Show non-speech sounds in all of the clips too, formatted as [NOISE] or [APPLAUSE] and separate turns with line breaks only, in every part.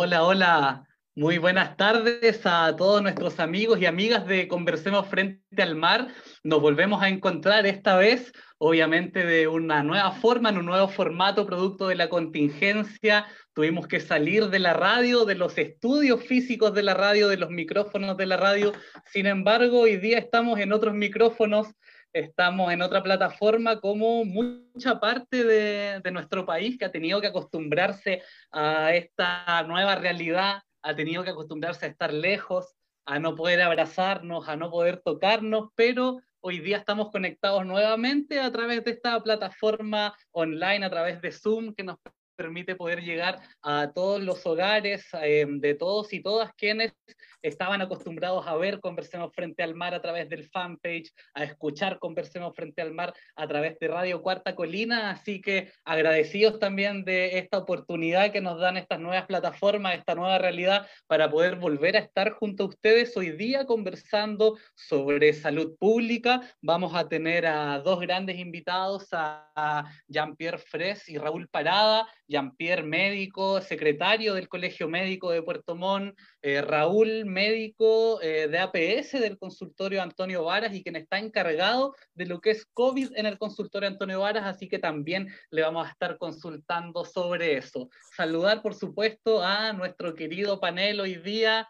Hola, hola. Muy buenas tardes a todos nuestros amigos y amigas de Conversemos Frente al Mar. Nos volvemos a encontrar esta vez, obviamente, de una nueva forma, en un nuevo formato, producto de la contingencia. Tuvimos que salir de la radio, de los estudios físicos de la radio, de los micrófonos de la radio. Sin embargo, hoy día estamos en otros micrófonos estamos en otra plataforma como mucha parte de, nuestro país que ha tenido que acostumbrarse a esta nueva realidad, ha tenido que acostumbrarse a estar lejos, a no poder abrazarnos, a no poder tocarnos, pero hoy día estamos conectados nuevamente a través de esta plataforma online, a través de Zoom, que nos permite poder llegar a todos los hogares eh, de todos y todas quienes estaban acostumbrados a ver Conversemos Frente al Mar a través del fanpage, a escuchar Conversemos Frente al Mar a través de Radio Cuarta Colina, así que agradecidos también de esta oportunidad que nos dan estas nuevas plataformas, esta nueva realidad para poder volver a estar junto a ustedes hoy día conversando sobre salud pública. Vamos a tener a dos grandes invitados, a Jean-Pierre Fres y Raúl Parada, Jean-Pierre, médico, secretario del Colegio Médico de Puerto Montt, eh, Raúl, médico eh, de APS del consultorio Antonio Varas y quien está encargado de lo que es COVID en el consultorio Antonio Varas, así que también le vamos a estar consultando sobre eso. Saludar, por supuesto, a nuestro querido panel hoy día,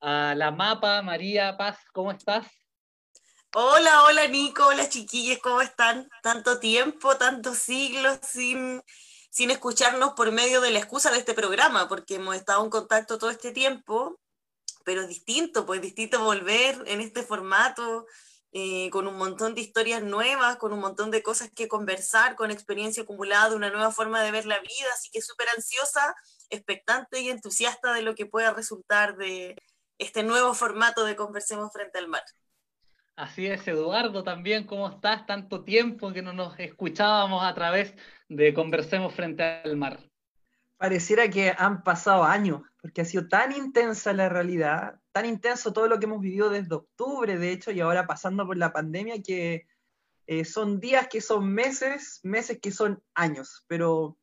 a la mapa, María Paz, ¿cómo estás?
Hola, hola Nico, hola chiquillos, ¿cómo están? Tanto tiempo, tantos siglos sin sin escucharnos por medio de la excusa de este programa, porque hemos estado en contacto todo este tiempo, pero es distinto, pues es distinto volver en este formato, eh, con un montón de historias nuevas, con un montón de cosas que conversar, con experiencia acumulada, una nueva forma de ver la vida, así que súper ansiosa, expectante y entusiasta de lo que pueda resultar de este nuevo formato de Conversemos frente al mar.
Así es, Eduardo, también, ¿cómo estás? Tanto tiempo que no nos escuchábamos a través de Conversemos frente al mar.
Pareciera que han pasado años, porque ha sido tan intensa la realidad, tan intenso todo lo que hemos vivido desde octubre, de hecho, y ahora pasando por la pandemia, que eh, son días que son meses, meses que son años, pero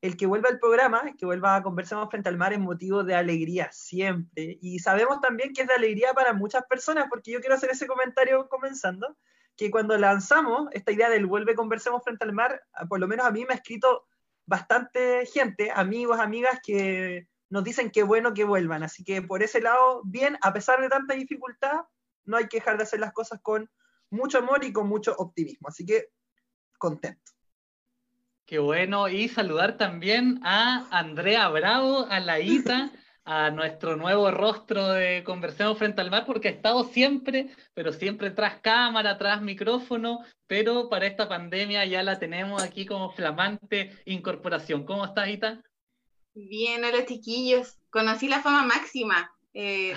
el que vuelva al programa, que vuelva a Conversemos frente al mar es motivo de alegría siempre. Y sabemos también que es de alegría para muchas personas, porque yo quiero hacer ese comentario comenzando, que cuando lanzamos esta idea del vuelve Conversemos frente al mar, por lo menos a mí me ha escrito bastante gente, amigos, amigas, que nos dicen que bueno que vuelvan. Así que por ese lado, bien, a pesar de tanta dificultad, no hay que dejar de hacer las cosas con mucho amor y con mucho optimismo. Así que contento.
Qué bueno. Y saludar también a Andrea Bravo, a la Ita, [LAUGHS] a nuestro nuevo rostro de Conversemos Frente al Mar, porque ha estado siempre, pero siempre tras cámara, tras micrófono, pero para esta pandemia ya la tenemos aquí como flamante incorporación. ¿Cómo estás, Ita?
Bien, hola chiquillos. Conocí la fama máxima. Eh,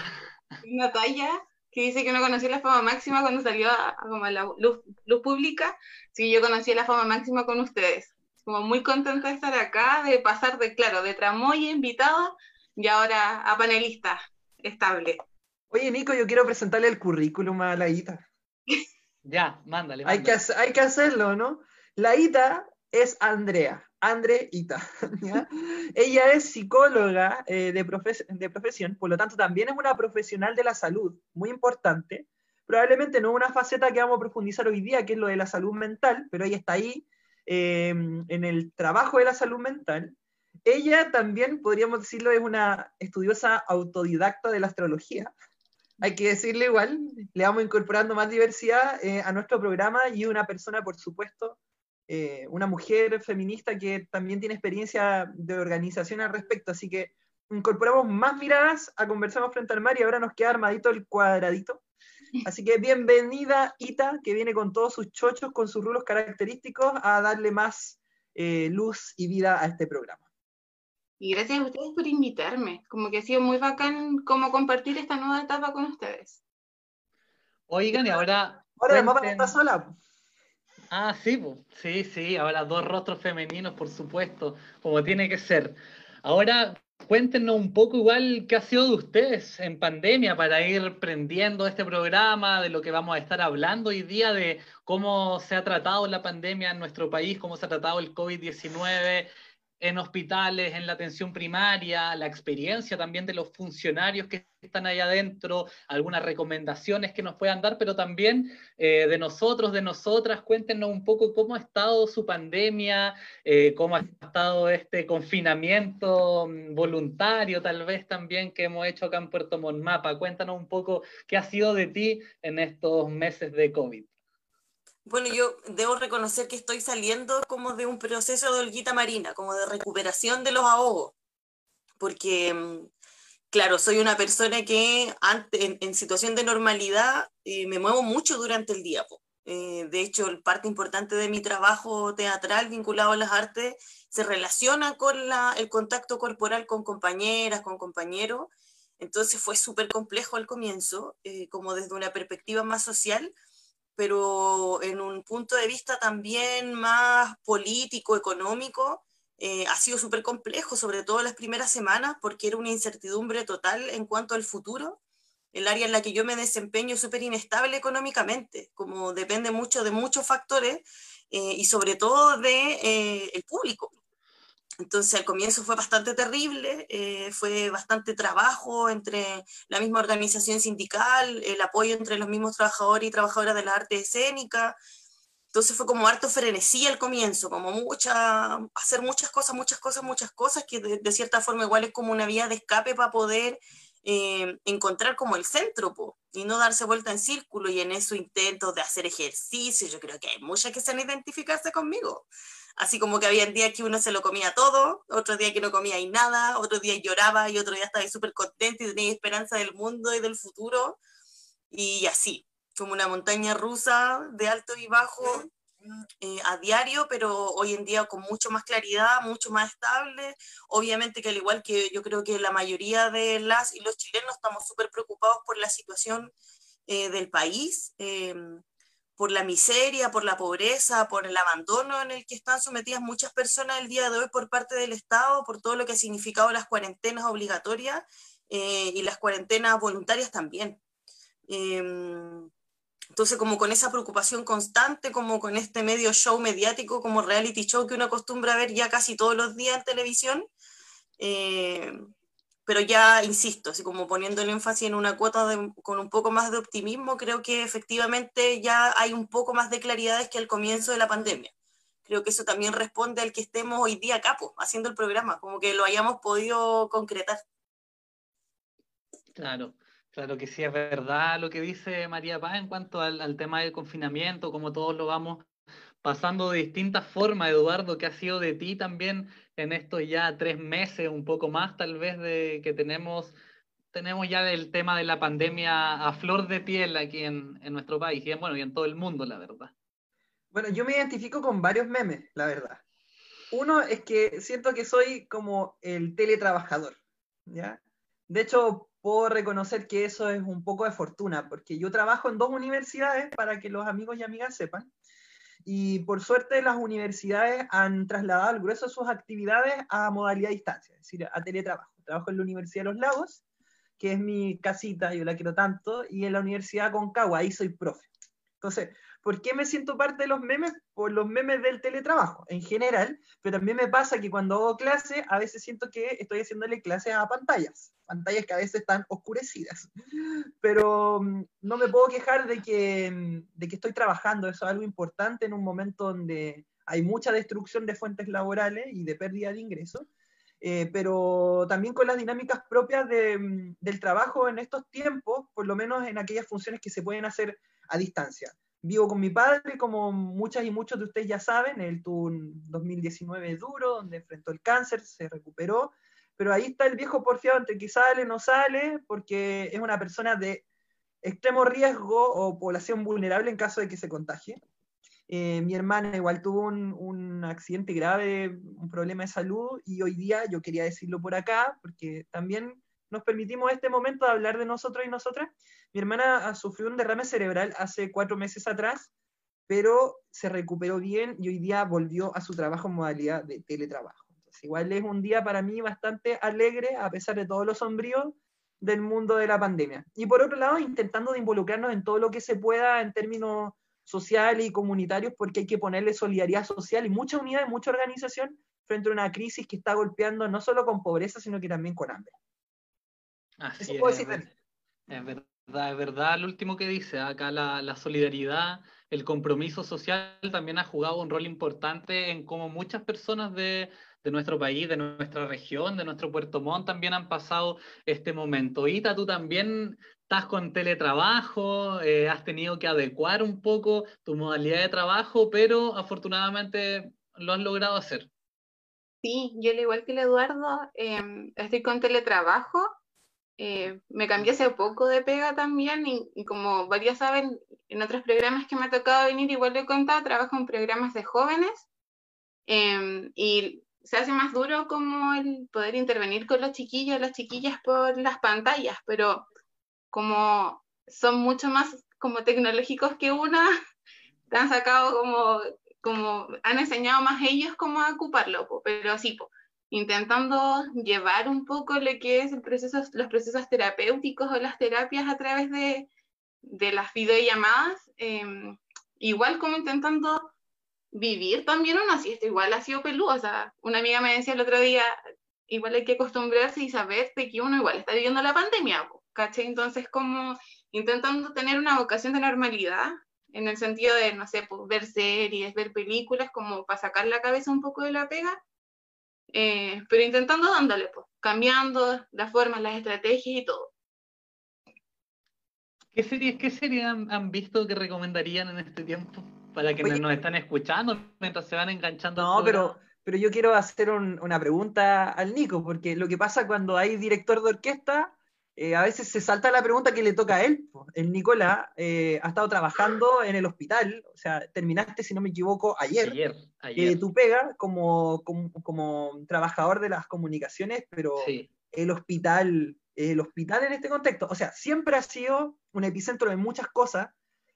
[LAUGHS] una talla que dice que no conocí la fama máxima cuando salió a, como la luz, luz pública. Sí, yo conocí la fama máxima con ustedes como muy contenta de estar acá, de pasar de, claro, de tramoya invitado y ahora a panelista estable.
Oye, Nico, yo quiero presentarle el currículum a la Ita. [LAUGHS]
ya, mándale.
Hay, que, hay que hacerlo, ¿no? La Ita es Andrea, Andre Ita. [LAUGHS] Ella es psicóloga eh, de, de profesión, por lo tanto también es una profesional de la salud, muy importante. Probablemente no una faceta que vamos a profundizar hoy día, que es lo de la salud mental, pero ella está ahí Em, en el trabajo de la salud mental, ella también, podríamos decirlo, es una estudiosa autodidacta de la astrología. Hay que decirle igual, le vamos incorporando más diversidad eh, a nuestro programa y una persona, por supuesto, eh, una mujer feminista que también tiene experiencia de organización al respecto. Así que incorporamos más miradas a Conversamos frente al mar y ahora nos queda armadito el cuadradito Así que bienvenida Ita, que viene con todos sus chochos, con sus rulos característicos, a darle más eh, luz y vida a este programa.
Y gracias a ustedes por invitarme. Como que ha sido muy bacán como compartir esta nueva etapa con ustedes.
Oigan, y ahora.
Ahora la mamá está sola.
Ah, sí, sí, sí, ahora dos rostros femeninos, por supuesto, como tiene que ser. Ahora, Cuéntenos un poco igual qué ha sido de ustedes en pandemia para ir prendiendo este programa, de lo que vamos a estar hablando hoy día, de cómo se ha tratado la pandemia en nuestro país, cómo se ha tratado el COVID-19 en hospitales, en la atención primaria, la experiencia también de los funcionarios que están ahí adentro, algunas recomendaciones que nos puedan dar, pero también eh, de nosotros, de nosotras, cuéntenos un poco cómo ha estado su pandemia, eh, cómo ha estado este confinamiento mm, voluntario tal vez también que hemos hecho acá en Puerto Monmapa. Cuéntanos un poco qué ha sido de ti en estos meses de COVID.
Bueno, yo debo reconocer que estoy saliendo como de un proceso de holguita marina, como de recuperación de los ahogos, porque, mm, claro, soy una persona que en, situación de normalidad eh, me muevo mucho durante el día. Eh, de hecho, parte importante de mi trabajo teatral vinculado a las artes se relaciona con la, el contacto corporal con compañeras, con compañeros. Entonces fue súper complejo al comienzo, eh, como desde una perspectiva más social pero en un punto de vista también más político, económico, eh, ha sido súper complejo, sobre todo las primeras semanas, porque era una incertidumbre total en cuanto al futuro. El área en la que yo me desempeño es súper inestable económicamente, como depende mucho de muchos factores eh, y sobre todo de eh, el público. Entonces al comienzo fue bastante terrible, eh, fue bastante trabajo entre la misma organización sindical, el apoyo entre los mismos trabajadores y trabajadoras de la arte escénica. Entonces fue como harto frenesí al comienzo, como mucha, hacer muchas cosas, muchas cosas, muchas cosas, que de, cierta forma igual es como una vía de escape para poder eh, encontrar como el centro, y no darse vuelta en círculo y en eso intento de hacer ejercicio, yo creo que hay muchas que se han identificarse conmigo Así como que había días que uno se lo comía todo, otro día que no comía y nada, otro día lloraba y otro día estaba súper contento y tenía esperanza del mundo y del futuro. Y así, como una montaña rusa de alto y bajo eh, a diario, pero hoy en día con mucho más claridad, mucho más estable. Obviamente que al igual que yo creo que la mayoría de las y los chilenos estamos súper preocupados por la situación eh, del país. Eh, por la miseria, por la pobreza, por el abandono en el que están sometidas muchas personas el día de hoy por parte del Estado, por todo lo que ha significado las cuarentenas obligatorias eh, y las cuarentenas voluntarias también. Em, entonces, como con esa preocupación constante, como con este medio show mediático, como reality show que uno acostumbra a ver ya casi todos los días en televisión, eh, pero ya insisto, así como poniendo el énfasis en una cuota con un poco más de optimismo, creo que efectivamente ya hay un poco más de claridades que al comienzo de la pandemia. Creo que eso también responde al que estemos hoy día acá, haciendo el programa, como que lo hayamos podido concretar.
Claro, claro que sí, es verdad lo que dice María Paz en cuanto al, al tema del confinamiento, como todos lo vamos pasando de distintas formas, Eduardo, que ha sido de ti también en estos ya tres meses, un poco más tal vez de que tenemos, tenemos ya el tema de la pandemia a flor de piel aquí en, en nuestro país y en, bueno, y todo el mundo, la verdad.
Bueno, yo me identifico con varios memes, la verdad. Uno es que siento que soy como el teletrabajador, ¿ya? De hecho, puedo reconocer que eso es un poco de fortuna, porque yo trabajo en dos universidades, para que los amigos y amigas sepan, y por suerte las universidades han trasladado el grueso de sus actividades a modalidad distancia, es decir, a teletrabajo. Trabajo en la Universidad de Los Lagos, que es mi casita, yo la quiero tanto, y en la Universidad Concagua, ahí soy profe. Entonces, ¿por qué me siento parte de los memes? Por los memes del teletrabajo en general, pero también me pasa que cuando hago clase, a veces siento que estoy haciéndole clases a pantallas, pantallas que a veces están oscurecidas. Pero mm, no me puedo quejar de que, mm, de que estoy trabajando, eso es algo importante en un momento donde hay mucha destrucción de fuentes laborales y de pérdida de ingresos. Eh, pero también con las dinámicas propias de, mm, del trabajo en estos tiempos, por lo menos en aquellas funciones que se pueden hacer a distancia. Vivo con mi padre, como muchas y muchos de ustedes ya saben, él tuvo un 2019 duro, donde enfrentó el cáncer, se recuperó, pero ahí está el viejo porfiado entre que sale no sale, porque es una persona de extremo riesgo o población vulnerable en caso de que se contagie. Eh, mi hermana igual tuvo un, un, accidente grave, un problema de salud, y hoy día yo quería decirlo por acá, porque también nos permitimos este momento de hablar de nosotros y nosotras. Mi hermana sufrió un derrame cerebral hace cuatro meses atrás, pero se recuperó bien y hoy día volvió a su trabajo en modalidad de teletrabajo. Entonces, igual es un día para mí bastante alegre, a pesar de todos los sombríos del mundo de la pandemia. Y por otro lado, intentando de involucrarnos en todo lo que se pueda en términos sociales y comunitarios, porque hay que ponerle solidaridad social y mucha unidad y mucha organización frente a una crisis que está golpeando no solo con pobreza, sino que también con hambre.
Así decir es verdad, es verdad lo último que dice. Acá la, la, solidaridad, el compromiso social también ha jugado un rol importante en cómo muchas personas de, de nuestro país, de nuestra región, de nuestro Puerto Montt también han pasado este momento. Ita, tú también estás con teletrabajo, eh, has tenido que adecuar un poco tu modalidad de trabajo, pero afortunadamente lo has logrado hacer.
Sí, yo al igual que el Eduardo, em, estoy con teletrabajo eh, me cambié hace poco de pega también y, como varios saben, en otros programas que me ha tocado venir, igual lo he contado, trabajo en programas de jóvenes em, y se hace más duro como el poder intervenir con los chiquillos, las chiquillas por las pantallas, pero como son mucho más como tecnológicos que una, [LAUGHS] te han sacado como, como han enseñado más ellos cómo ocuparlo, pero así, intentando llevar un poco lo que es los procesos terapéuticos o las terapias a través de, de las videollamadas, em, igual como intentando vivir también una siesta, igual ha sido peludo, o sea, una amiga me decía el otro día, igual hay que acostumbrarse y saber que uno igual está viviendo la pandemia, ¿caché? Entonces como intentando tener una vocación de normalidad, en el sentido de, no sé, pues, ver series, ver películas, como para sacar la cabeza un poco de la pega, eh, pero intentando dándole, pues, cambiando las formas, las estrategias y todo.
¿Qué series, qué series han, visto que recomendarían en este tiempo? Para que nos están escuchando mientras se van enganchando.
No, pero, pero yo quiero hacer una pregunta al Nico, porque lo que pasa cuando hay director de orquesta eh, a veces se salta la pregunta que le toca a él. El Nicolás eh, ha estado trabajando en el hospital, o sea, terminaste, si no me equivoco, ayer.
Ayer,
ayer. tú pega como, como, trabajador de las comunicaciones, pero el hospital, el hospital en este contexto, o sea, siempre ha sido un epicentro de muchas cosas,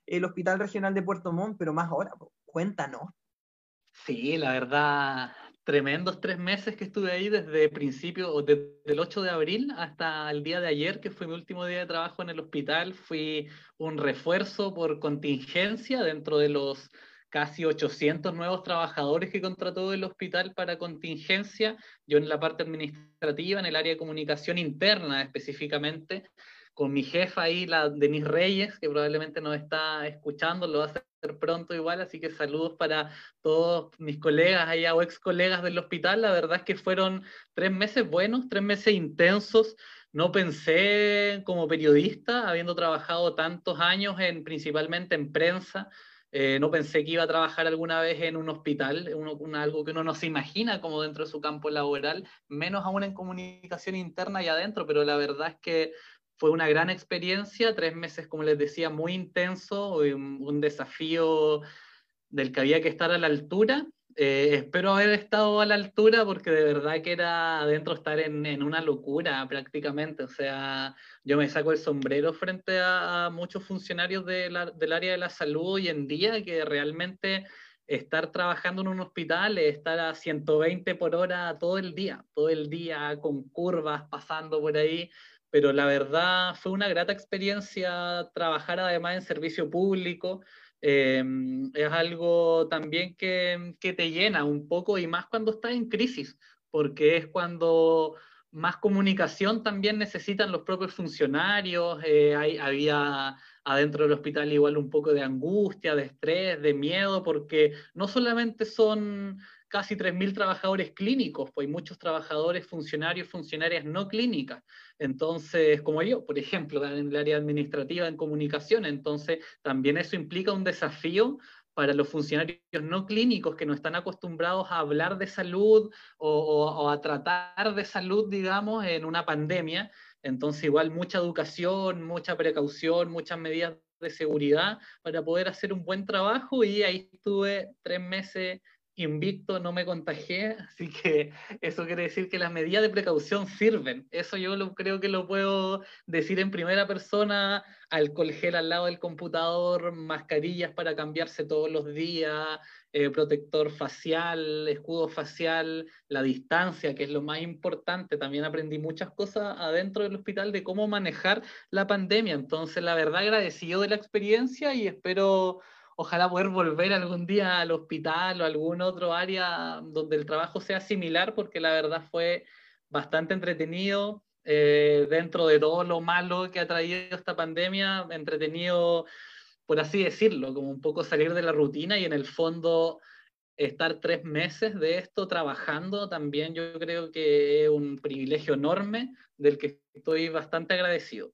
el Hospital Regional de Puerto Montt, pero más ahora, cuéntanos.
Sí, la verdad, tremendos tres meses que estuve ahí desde principio, desde el 8 de abril hasta el día de ayer, que fue mi último día de trabajo en el hospital. Fui un refuerzo por contingencia dentro de los casi 800 nuevos trabajadores que contrató el hospital para contingencia. Yo en la parte administrativa, en el área de comunicación interna específicamente, con mi jefa ahí, la Denise Reyes, que probablemente nos está escuchando, lo hacer pronto igual, así que saludos para todos mis colegas allá o ex colegas del hospital. La verdad es que fueron tres meses buenos, tres meses intensos. No pensé como periodista, habiendo trabajado tantos años en, principalmente en prensa, eh, no pensé que iba a trabajar alguna vez en un hospital, algo que uno no se imagina como dentro de su campo laboral, menos aún en comunicación interna y adentro, pero la verdad es que fue una gran experiencia, tres meses, como les decía, muy intenso, un, desafío del que había que estar a la altura. Eh, espero haber estado a la altura porque de verdad que era adentro estar en, una locura prácticamente. O sea, yo me saco el sombrero frente a, muchos funcionarios del área de la salud hoy en día que realmente estar trabajando en un hospital es estar a 120 por hora todo el día, todo el día con curvas pasando por ahí pero la verdad fue una grata experiencia trabajar además en servicio público. Eh, es algo también que, que, te llena un poco y más cuando estás en crisis, porque es cuando más comunicación también necesitan los propios funcionarios. Eh, hay, había adentro del hospital igual un poco de angustia, de estrés, de miedo, porque no solamente son casi 3.000 trabajadores clínicos, pues muchos trabajadores, funcionarios, funcionarias no clínicas. Entonces, como yo, por ejemplo, en el área administrativa, en comunicación, entonces también eso implica un desafío para los funcionarios no clínicos que no están acostumbrados a hablar de salud o, a tratar de salud, digamos, en una pandemia. Entonces, igual mucha educación, mucha precaución, muchas medidas de seguridad para poder hacer un buen trabajo y ahí estuve tres meses invicto, no me contagié, así que eso quiere decir que las medidas de precaución sirven. Eso yo lo, creo que lo puedo decir en primera persona, alcohol gel al lado del computador, mascarillas para cambiarse todos los días, eh, protector facial, escudo facial, la distancia, que es lo más importante. También aprendí muchas cosas adentro del hospital de cómo manejar la pandemia. Entonces, la verdad, agradecido de la experiencia y espero ojalá poder volver algún día al hospital o algún otro área donde el trabajo sea similar, porque la verdad fue bastante entretenido. Eh, dentro de todo lo malo que ha traído esta pandemia, entretenido, por así decirlo, como un poco salir de la rutina y en el fondo estar tres meses de esto trabajando también yo creo que es un privilegio enorme del que estoy bastante agradecido.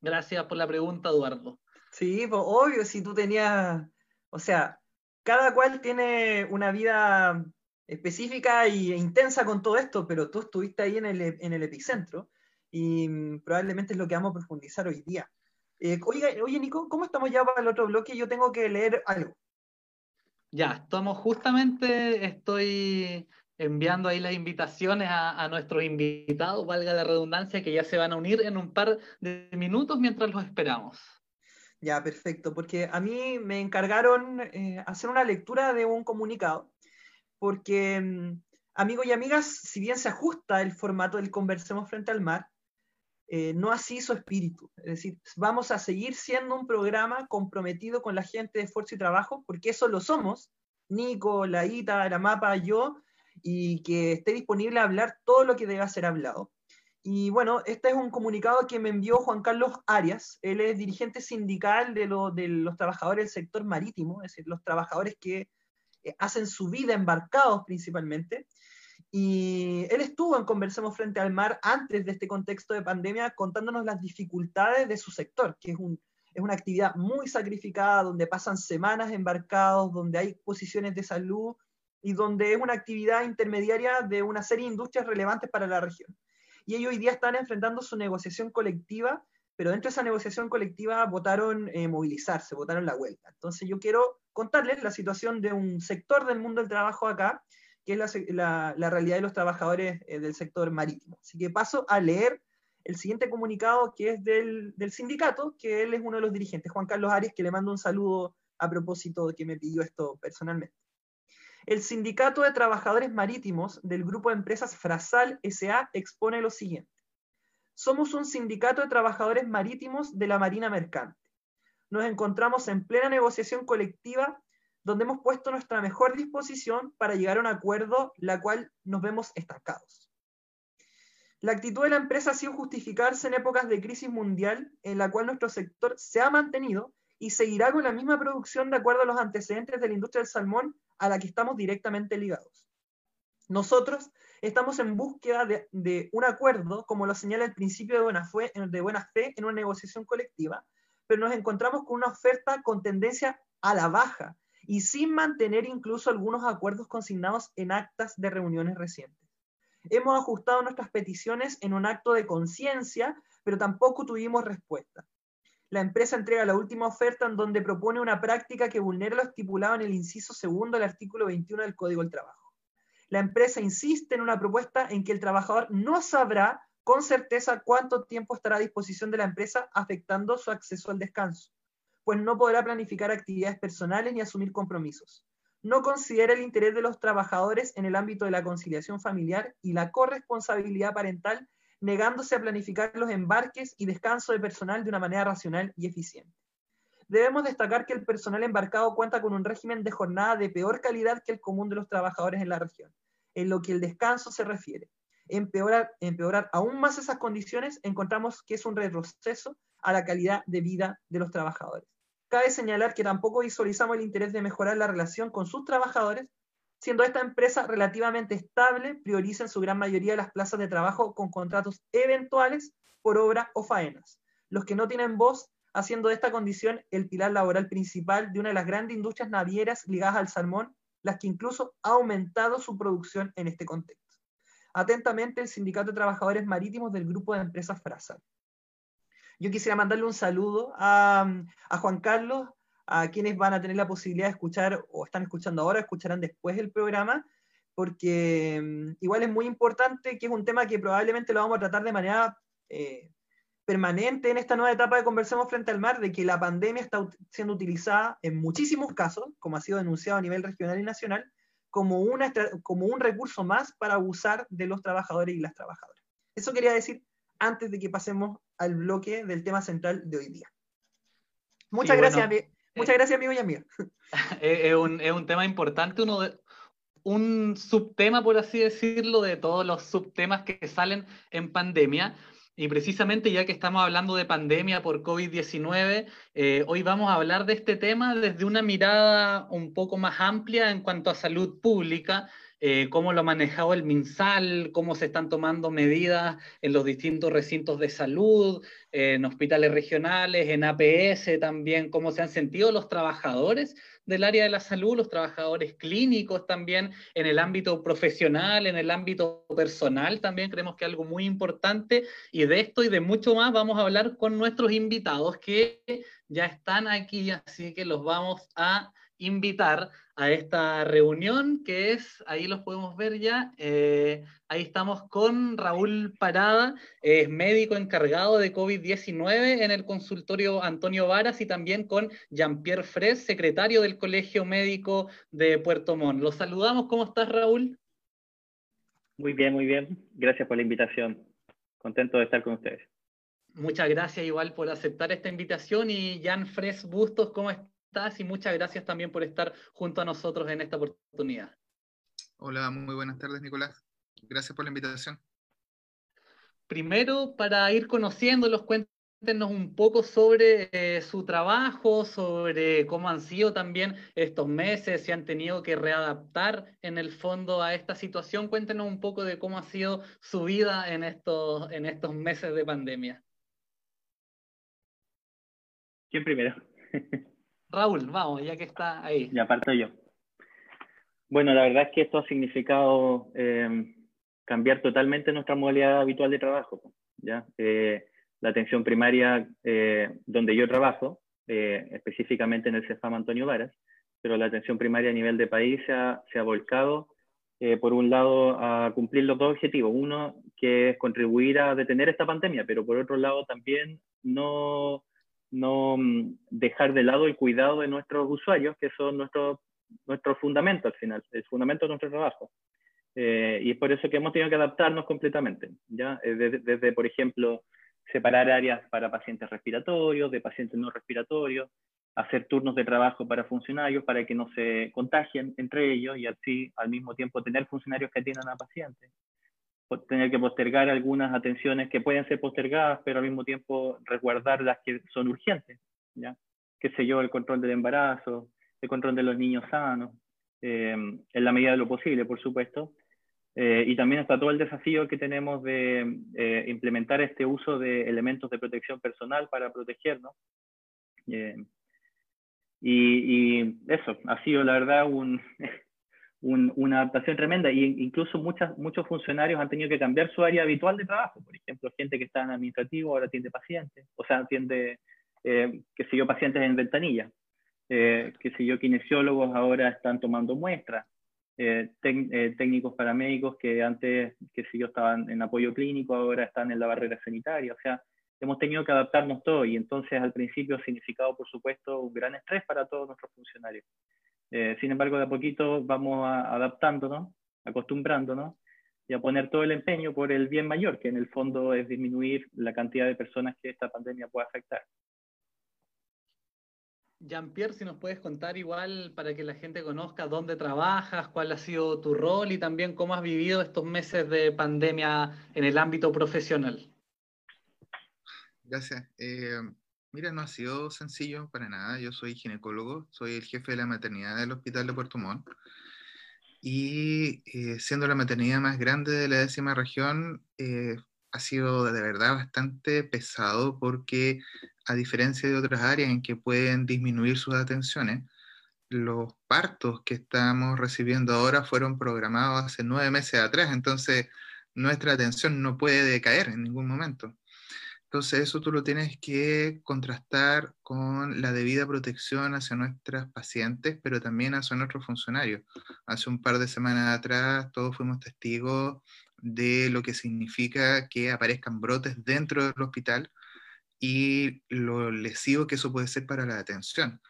Gracias por la pregunta, Eduardo.
Sí, pues obvio, si tú tenías, o sea, cada cual tiene una vida específica e intensa con todo esto, pero tú estuviste ahí en el, en el epicentro y mm, probablemente es lo que vamos a profundizar hoy día. Eh, oye, oye, Nico, ¿cómo estamos ya para el otro bloque? Yo tengo que leer algo.
Ya, estamos justamente, estoy enviando ahí las invitaciones a, a, nuestros invitados, valga la redundancia, que ya se van a unir en un par de minutos mientras los esperamos.
Ya, perfecto, porque a mí me encargaron eh, hacer una lectura de un comunicado, porque mm, amigos y amigas, si bien se ajusta el formato del Conversemos frente al mar, eh, no así su espíritu. Es decir, vamos a seguir siendo un programa comprometido con la gente de esfuerzo y trabajo, porque eso lo somos, Nico, la Ita, la Mapa, yo, y que esté disponible a hablar todo lo que deba ser hablado. Y bueno, este es un comunicado que me envió Juan Carlos Arias. Él es dirigente sindical de, los trabajadores del sector marítimo, es decir, los trabajadores que eh, hacen su vida embarcados principalmente. Y él estuvo en Conversemos Frente al Mar antes de este contexto de pandemia contándonos las dificultades de su sector, que es, es una actividad muy sacrificada, donde pasan semanas embarcados, donde hay posiciones de salud y donde es una actividad intermediaria de una serie de industrias relevantes para la región. Y ellos hoy día están enfrentando su negociación colectiva, pero dentro de esa negociación colectiva votaron eh, movilizarse, votaron la huelga. Entonces yo quiero contarles la situación de un sector del mundo del trabajo acá, que es la, realidad de los trabajadores eh, del sector marítimo. Así que paso a leer el siguiente comunicado que es del, del, sindicato, que él es uno de los dirigentes, Juan Carlos Arias, que le mando un saludo a propósito de que me pidió esto personalmente. El Sindicato de Trabajadores Marítimos del Grupo de Empresas Frasal SA expone lo siguiente. Somos un sindicato de trabajadores marítimos de la Marina Mercante. Nos encontramos en plena negociación colectiva donde hemos puesto nuestra mejor disposición para llegar a un acuerdo, la cual nos vemos estancados. La actitud de la empresa ha sido justificarse en épocas de crisis mundial, en la cual nuestro sector se ha mantenido y seguirá con la misma producción de acuerdo a los antecedentes de la industria del salmón a la que estamos directamente ligados. Nosotros estamos en búsqueda de, un acuerdo, como lo señala el principio de buena, fe, de buena fe en una negociación colectiva, pero nos encontramos con una oferta con tendencia a la baja, y sin mantener incluso algunos acuerdos consignados en actas de reuniones recientes. Hemos ajustado nuestras peticiones en un acto de conciencia, pero tampoco tuvimos respuesta. La empresa entrega la última oferta en donde propone una práctica que vulnera lo estipulado en el inciso segundo del artículo 21 del Código del Trabajo. La empresa insiste en una propuesta en que el trabajador no sabrá con certeza cuánto tiempo estará a disposición de la empresa afectando su acceso al descanso pues no podrá planificar actividades personales ni asumir compromisos. No considera el interés de los trabajadores en el ámbito de la conciliación familiar y la corresponsabilidad parental, negándose a planificar los embarques y descanso de personal de una manera racional y eficiente. Debemos destacar que el personal embarcado cuenta con un régimen de jornada de peor calidad que el común de los trabajadores en la región, en lo que el descanso se refiere. Empeorar, aún más esas condiciones, encontramos que es un retroceso a la calidad de vida de los trabajadores. Cabe señalar que tampoco visualizamos el interés de mejorar la relación con sus trabajadores, siendo esta empresa relativamente estable, prioriza en su gran mayoría las plazas de trabajo con contratos eventuales por obra o faenas, los que no tienen voz, haciendo de esta condición el pilar laboral principal de una de las grandes industrias navieras ligadas al salmón, las que incluso ha aumentado su producción en este contexto. Atentamente, el Sindicato de Trabajadores Marítimos del Grupo de Empresas Frasal. Yo quisiera mandarle un saludo a, Juan Carlos, a quienes van a tener la posibilidad de escuchar o están escuchando ahora, escucharán después el programa, porque mm, igual es muy importante, que es un tema que probablemente lo vamos a tratar de manera eh, permanente en esta nueva etapa de Conversemos frente al mar, de que la pandemia está siendo utilizada en muchísimos casos, como ha sido denunciado a nivel regional y nacional, como, una, como un recurso más para abusar de los trabajadores y las trabajadoras. Eso quería decir antes de que pasemos al bloque del tema central de hoy día. Muchas gracias, Muchas gracias, amigo y amiga. [LAUGHS]
es, un, es un tema importante, uno de, un subtema, por así decirlo, de todos los subtemas que salen en pandemia. Y precisamente ya que estamos hablando de pandemia por COVID-19, eh, hoy vamos a hablar de este tema desde una mirada un poco más amplia en cuanto a salud pública, eh, cómo lo ha manejado el MinSal, cómo se están tomando medidas en los distintos recintos de salud, en hospitales regionales, en APS también, cómo se han sentido los trabajadores del área de la salud, los trabajadores clínicos también, en el ámbito profesional, en el ámbito personal también, creemos que es algo muy importante. Y de esto y de mucho más vamos a hablar con nuestros invitados que ya están aquí, así que los vamos a invitar a esta reunión que es, ahí los podemos ver ya, eh, ahí estamos con Raúl Parada, es médico encargado de COVID-19 en el consultorio Antonio Varas y también con Jean-Pierre Fres, secretario del Colegio Médico de Puerto Montt. Los saludamos, ¿cómo estás Raúl?
Muy bien, muy bien. Gracias por la invitación. Contento de estar con ustedes.
Muchas gracias igual por aceptar esta invitación y Jan Fres Bustos, ¿cómo estás? Y muchas gracias también por estar junto a nosotros en esta oportunidad.
Hola, muy buenas tardes, Nicolás. Gracias por la invitación.
Primero, para ir conociéndolos, cuéntenos un poco sobre eh, su trabajo, sobre cómo han sido también estos meses, si han tenido que readaptar en el fondo a esta situación. Cuéntenos un poco de cómo ha sido su vida en estos, en estos meses de pandemia.
¿Quién primero? [LAUGHS]
Raúl, vamos, ya que está ahí.
Ya parto yo. Bueno, la verdad es que esto ha significado eh, cambiar totalmente nuestra modalidad habitual de trabajo. ¿ya? Eh, la atención primaria eh, donde yo trabajo, específicamente en el CEFAM Antonio Varas, pero la atención primaria a nivel de país se ha, se ha volcado, por un lado, a cumplir los dos objetivos. Uno, que es contribuir a detener esta pandemia, pero por otro lado también no no mm, dejar de lado el cuidado de nuestros usuarios, que son nuestros nuestro fundamento al final, el fundamento de nuestro trabajo. Eh, y es por eso que hemos tenido que adaptarnos completamente, ¿ya? Eh, desde, desde, por ejemplo, separar áreas para pacientes respiratorios, de pacientes no respiratorios, hacer turnos de trabajo para funcionarios para que no se contagien entre ellos y así al mismo tiempo tener funcionarios que atiendan a pacientes tener que postergar algunas atenciones que pueden ser postergadas, pero al mismo tiempo resguardar las que son urgentes, ¿ya? Qué sé yo, el control del embarazo, el control de los niños sanos, eh, en la medida de lo posible, por supuesto. Eh, y también está todo el desafío que tenemos de eh, implementar este uso de elementos de protección personal para protegernos. Y, y, eso, ha sido la verdad un, [LAUGHS] una adaptación tremenda e incluso muchas, muchos funcionarios han tenido que cambiar su área habitual de trabajo. Por ejemplo, gente que está en administrativo ahora atiende pacientes, o sea, atiende, eh, qué sé yo, pacientes en ventanilla. Eh, qué sé yo, kinesiólogos ahora están tomando muestras. Eh, eh, técnicos paramédicos que antes, qué sé yo, estaban en apoyo clínico, ahora están en la barrera sanitaria. O sea, hemos tenido que adaptarnos todo y entonces al principio ha significado, por supuesto, un gran estrés para todos nuestros funcionarios. Eh, sin embargo, de a poquito vamos adaptándonos, acostumbrándonos y a poner todo el empeño por el bien mayor, que en el fondo es disminuir la cantidad de personas que esta pandemia puede afectar.
Jean-Pierre, si nos puedes contar igual para que la gente conozca dónde trabajas, cuál ha sido tu rol y también cómo has vivido estos meses de pandemia en el ámbito profesional.
Gracias. Eh, Mira, no ha sido sencillo para nada. Yo soy ginecólogo, soy el jefe de la maternidad del Hospital de Puerto Montt. Y eh, siendo la maternidad más grande de la décima región, eh, ha sido de verdad bastante pesado porque, a diferencia de otras áreas en que pueden disminuir sus atenciones, los partos que estamos recibiendo ahora fueron programados hace nueve meses atrás, entonces nuestra atención no puede decaer en ningún momento. Entonces eso tú lo tienes que contrastar con la debida protección hacia nuestras pacientes, pero también hacia nuestros funcionarios. Hace un par de semanas atrás todos fuimos testigos de lo que significa que aparezcan brotes dentro del hospital y lo lesivo que eso puede ser para la atención.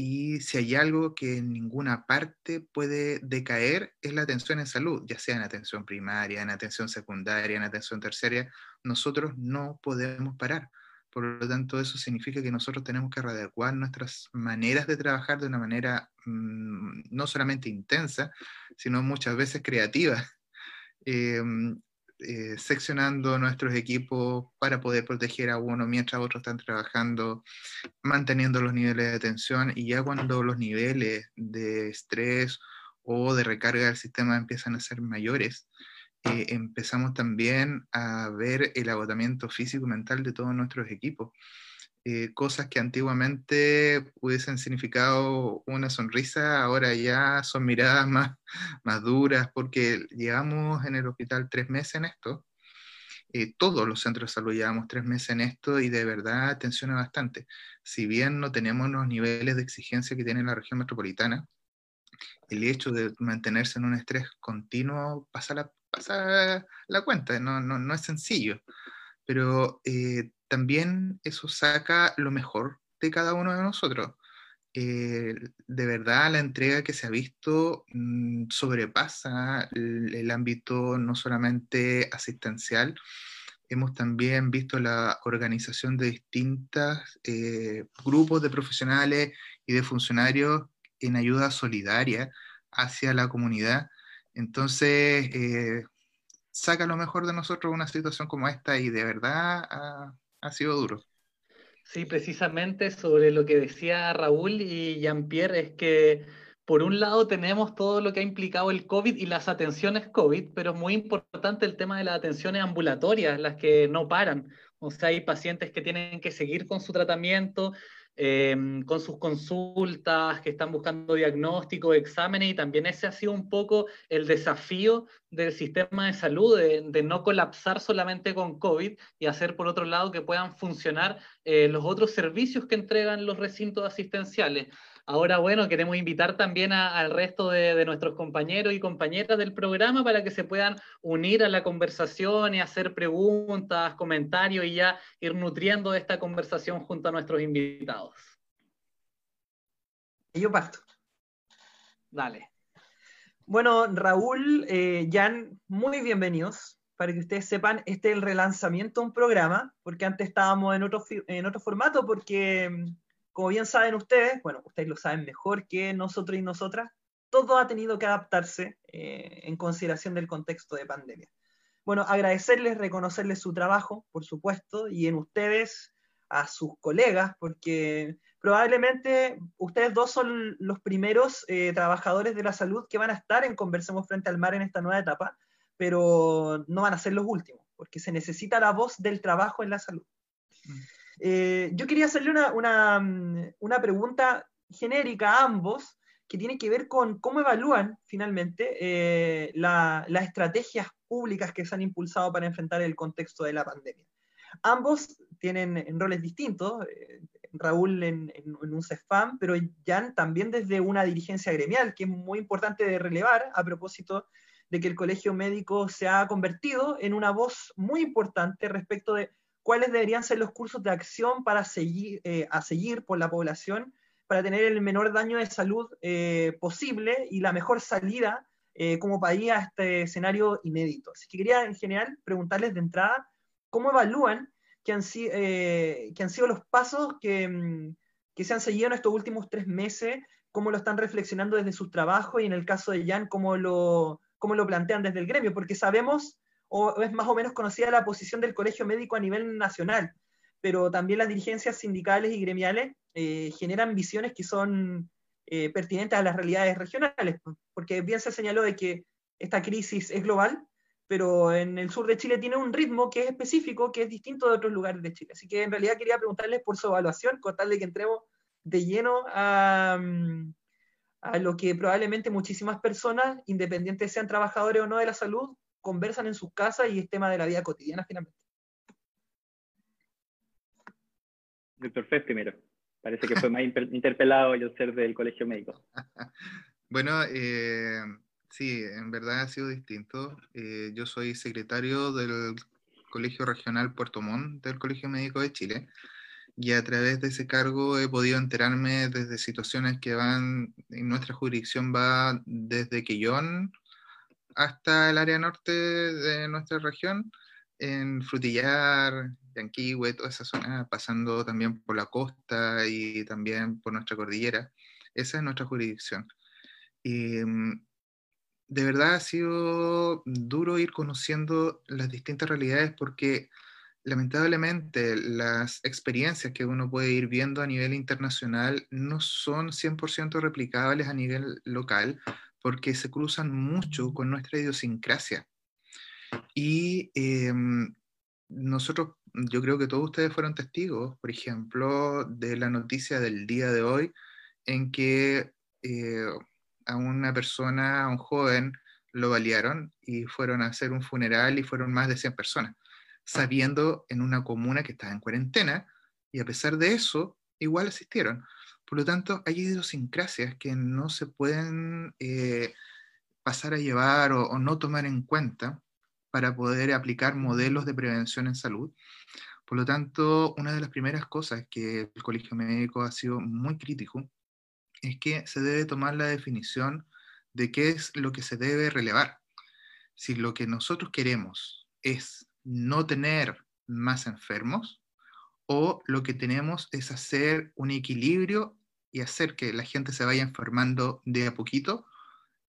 Y si hay algo que en ninguna parte puede decaer es la atención en salud, ya sea en atención primaria, en atención secundaria, en atención terciaria. Nosotros no podemos parar. Por lo tanto, eso significa que nosotros tenemos que readecuar nuestras maneras de trabajar de una manera mm, no solamente intensa, sino muchas veces creativa, [LAUGHS] em, eh, seccionando nuestros equipos para poder proteger a uno mientras otros están trabajando, manteniendo los niveles de tensión y ya cuando los niveles de estrés o de recarga del sistema empiezan a ser mayores, eh, empezamos también a ver el agotamiento físico y mental de todos nuestros equipos. Eh, cosas que antiguamente hubiesen significado una sonrisa, ahora ya son miradas [LAUGHS] más, más duras, porque llevamos en el hospital tres meses en esto. Eh, todos los centros de salud llevamos tres meses en esto y de verdad tensiona bastante. Si bien no tenemos los niveles de exigencia que tiene la región metropolitana, el hecho de mantenerse en un estrés continuo pasa la, pasa la cuenta, no, no, no es sencillo. Pero eh, también eso saca lo mejor de cada uno de nosotros. Eh, de verdad, la entrega que se ha visto mm, sobrepasa el, ámbito no solamente asistencial, hemos también visto la organización de distintos eh, grupos de profesionales y de funcionarios en ayuda solidaria hacia la comunidad. Entonces, eh, saca lo mejor de nosotros una situación como esta y de verdad ha sido duro.
Sí, precisamente sobre lo que decía Raúl y Jean-Pierre, es que por un lado tenemos todo lo que ha implicado el COVID y las atenciones COVID, pero es muy importante el tema de las atenciones ambulatorias, las que no paran. O sea, hay pacientes que tienen que seguir con su tratamiento, Em, con sus consultas, que están buscando diagnóstico, exámenes, y también ese ha sido un poco el desafío del sistema de salud, de, no colapsar solamente con COVID y hacer por otro lado que puedan funcionar eh, los otros servicios que entregan los recintos asistenciales. Ahora, bueno, queremos invitar también al resto de, nuestros compañeros y compañeras del programa para que se puedan unir a la conversación y hacer preguntas, comentarios y ya ir nutriendo esta conversación junto a nuestros invitados.
Yo parto.
Dale.
Bueno, Raúl, eh, Jan, muy bienvenidos. Para que ustedes sepan, este es el relanzamiento de un programa, porque antes estábamos en otro, en otro formato, porque como bien saben ustedes, bueno, ustedes lo saben mejor que nosotros y nosotras, todo ha tenido que adaptarse eh, en consideración del contexto de pandemia. Bueno, agradecerles, reconocerles su trabajo, por supuesto, y en ustedes a sus colegas, porque probablemente ustedes dos son los primeros eh, trabajadores de la salud que van a estar en Conversemos Frente al Mar en esta nueva etapa, pero no van a ser los últimos, porque se necesita la voz del trabajo en la salud. Mm. Eh, yo quería hacerle mm, una, pregunta genérica a ambos que tiene que ver con cómo evalúan finalmente eh, las estrategias públicas que se han impulsado para enfrentar el contexto de la pandemia. Ambos tienen roles distintos, eh, Raúl en, un CEFAM, pero Jan también desde una dirigencia gremial, que es muy importante de relevar a propósito de que el colegio médico se ha convertido en una voz muy importante respecto de cuáles deberían ser los cursos de acción para seguir, eh, a seguir por la población para tener el menor daño de salud eh, posible y la mejor salida eh, como país a este escenario inédito. Así que quería en general preguntarles de entrada cómo evalúan que han, que han sido los pasos que, mm, que, se han seguido en estos últimos tres meses, cómo lo están reflexionando desde sus trabajos y en el caso de Jan, cómo lo, cómo lo plantean desde el gremio, porque sabemos o es más o menos conocida la posición del colegio médico a nivel nacional, pero también las dirigencias sindicales y gremiales eh, generan visiones que son eh, pertinentes a las realidades regionales, porque bien se señaló de que esta crisis es global, pero en el sur de Chile tiene un ritmo que es específico, que es distinto de otros lugares de Chile. Así que en realidad quería preguntarles por su evaluación, con tal de que entremos de lleno a, a lo que probablemente muchísimas personas, independientes sean trabajadores o no de la salud, conversan en sus casas y es tema de la vida cotidiana finalmente.
Perfecto, mira. Parece que fue más [LAUGHS] interpelado yo ser del colegio médico. [LAUGHS]
bueno, eh, sí, en verdad ha sido distinto. Eh, yo soy secretario del Colegio Regional Puerto Montt del Colegio Médico de Chile y a través de ese cargo he podido enterarme desde situaciones que van, en nuestra jurisdicción va desde Quillón hasta el área norte de nuestra región, en Frutillar, Yanquihue, toda esa zona, pasando también por la costa y también por nuestra cordillera. Esa es nuestra jurisdicción. Y, mm, de verdad ha sido duro ir conociendo las distintas realidades porque lamentablemente las experiencias que uno puede ir viendo a nivel internacional no son 100% replicables a nivel local porque se cruzan mucho con nuestra idiosincrasia. Y em, nosotros, yo creo que todos ustedes fueron testigos, por ejemplo, de la noticia del día de hoy en que eh, a una persona, a un joven, lo balearon y fueron a hacer un funeral y fueron más de 100 personas, sabiendo en una comuna que estaba en cuarentena y a pesar de eso, igual asistieron. Por lo tanto, hay idiosincrasias que no se pueden eh, pasar a llevar o, no tomar en cuenta para poder aplicar modelos de prevención en salud. Por lo tanto, una de las primeras cosas que el Colegio Médico ha sido muy crítico es que se debe tomar la definición de qué es lo que se debe relevar. Si lo que nosotros queremos es no tener más enfermos o lo que tenemos es hacer un equilibrio y hacer que la gente se vaya enfermando de a poquito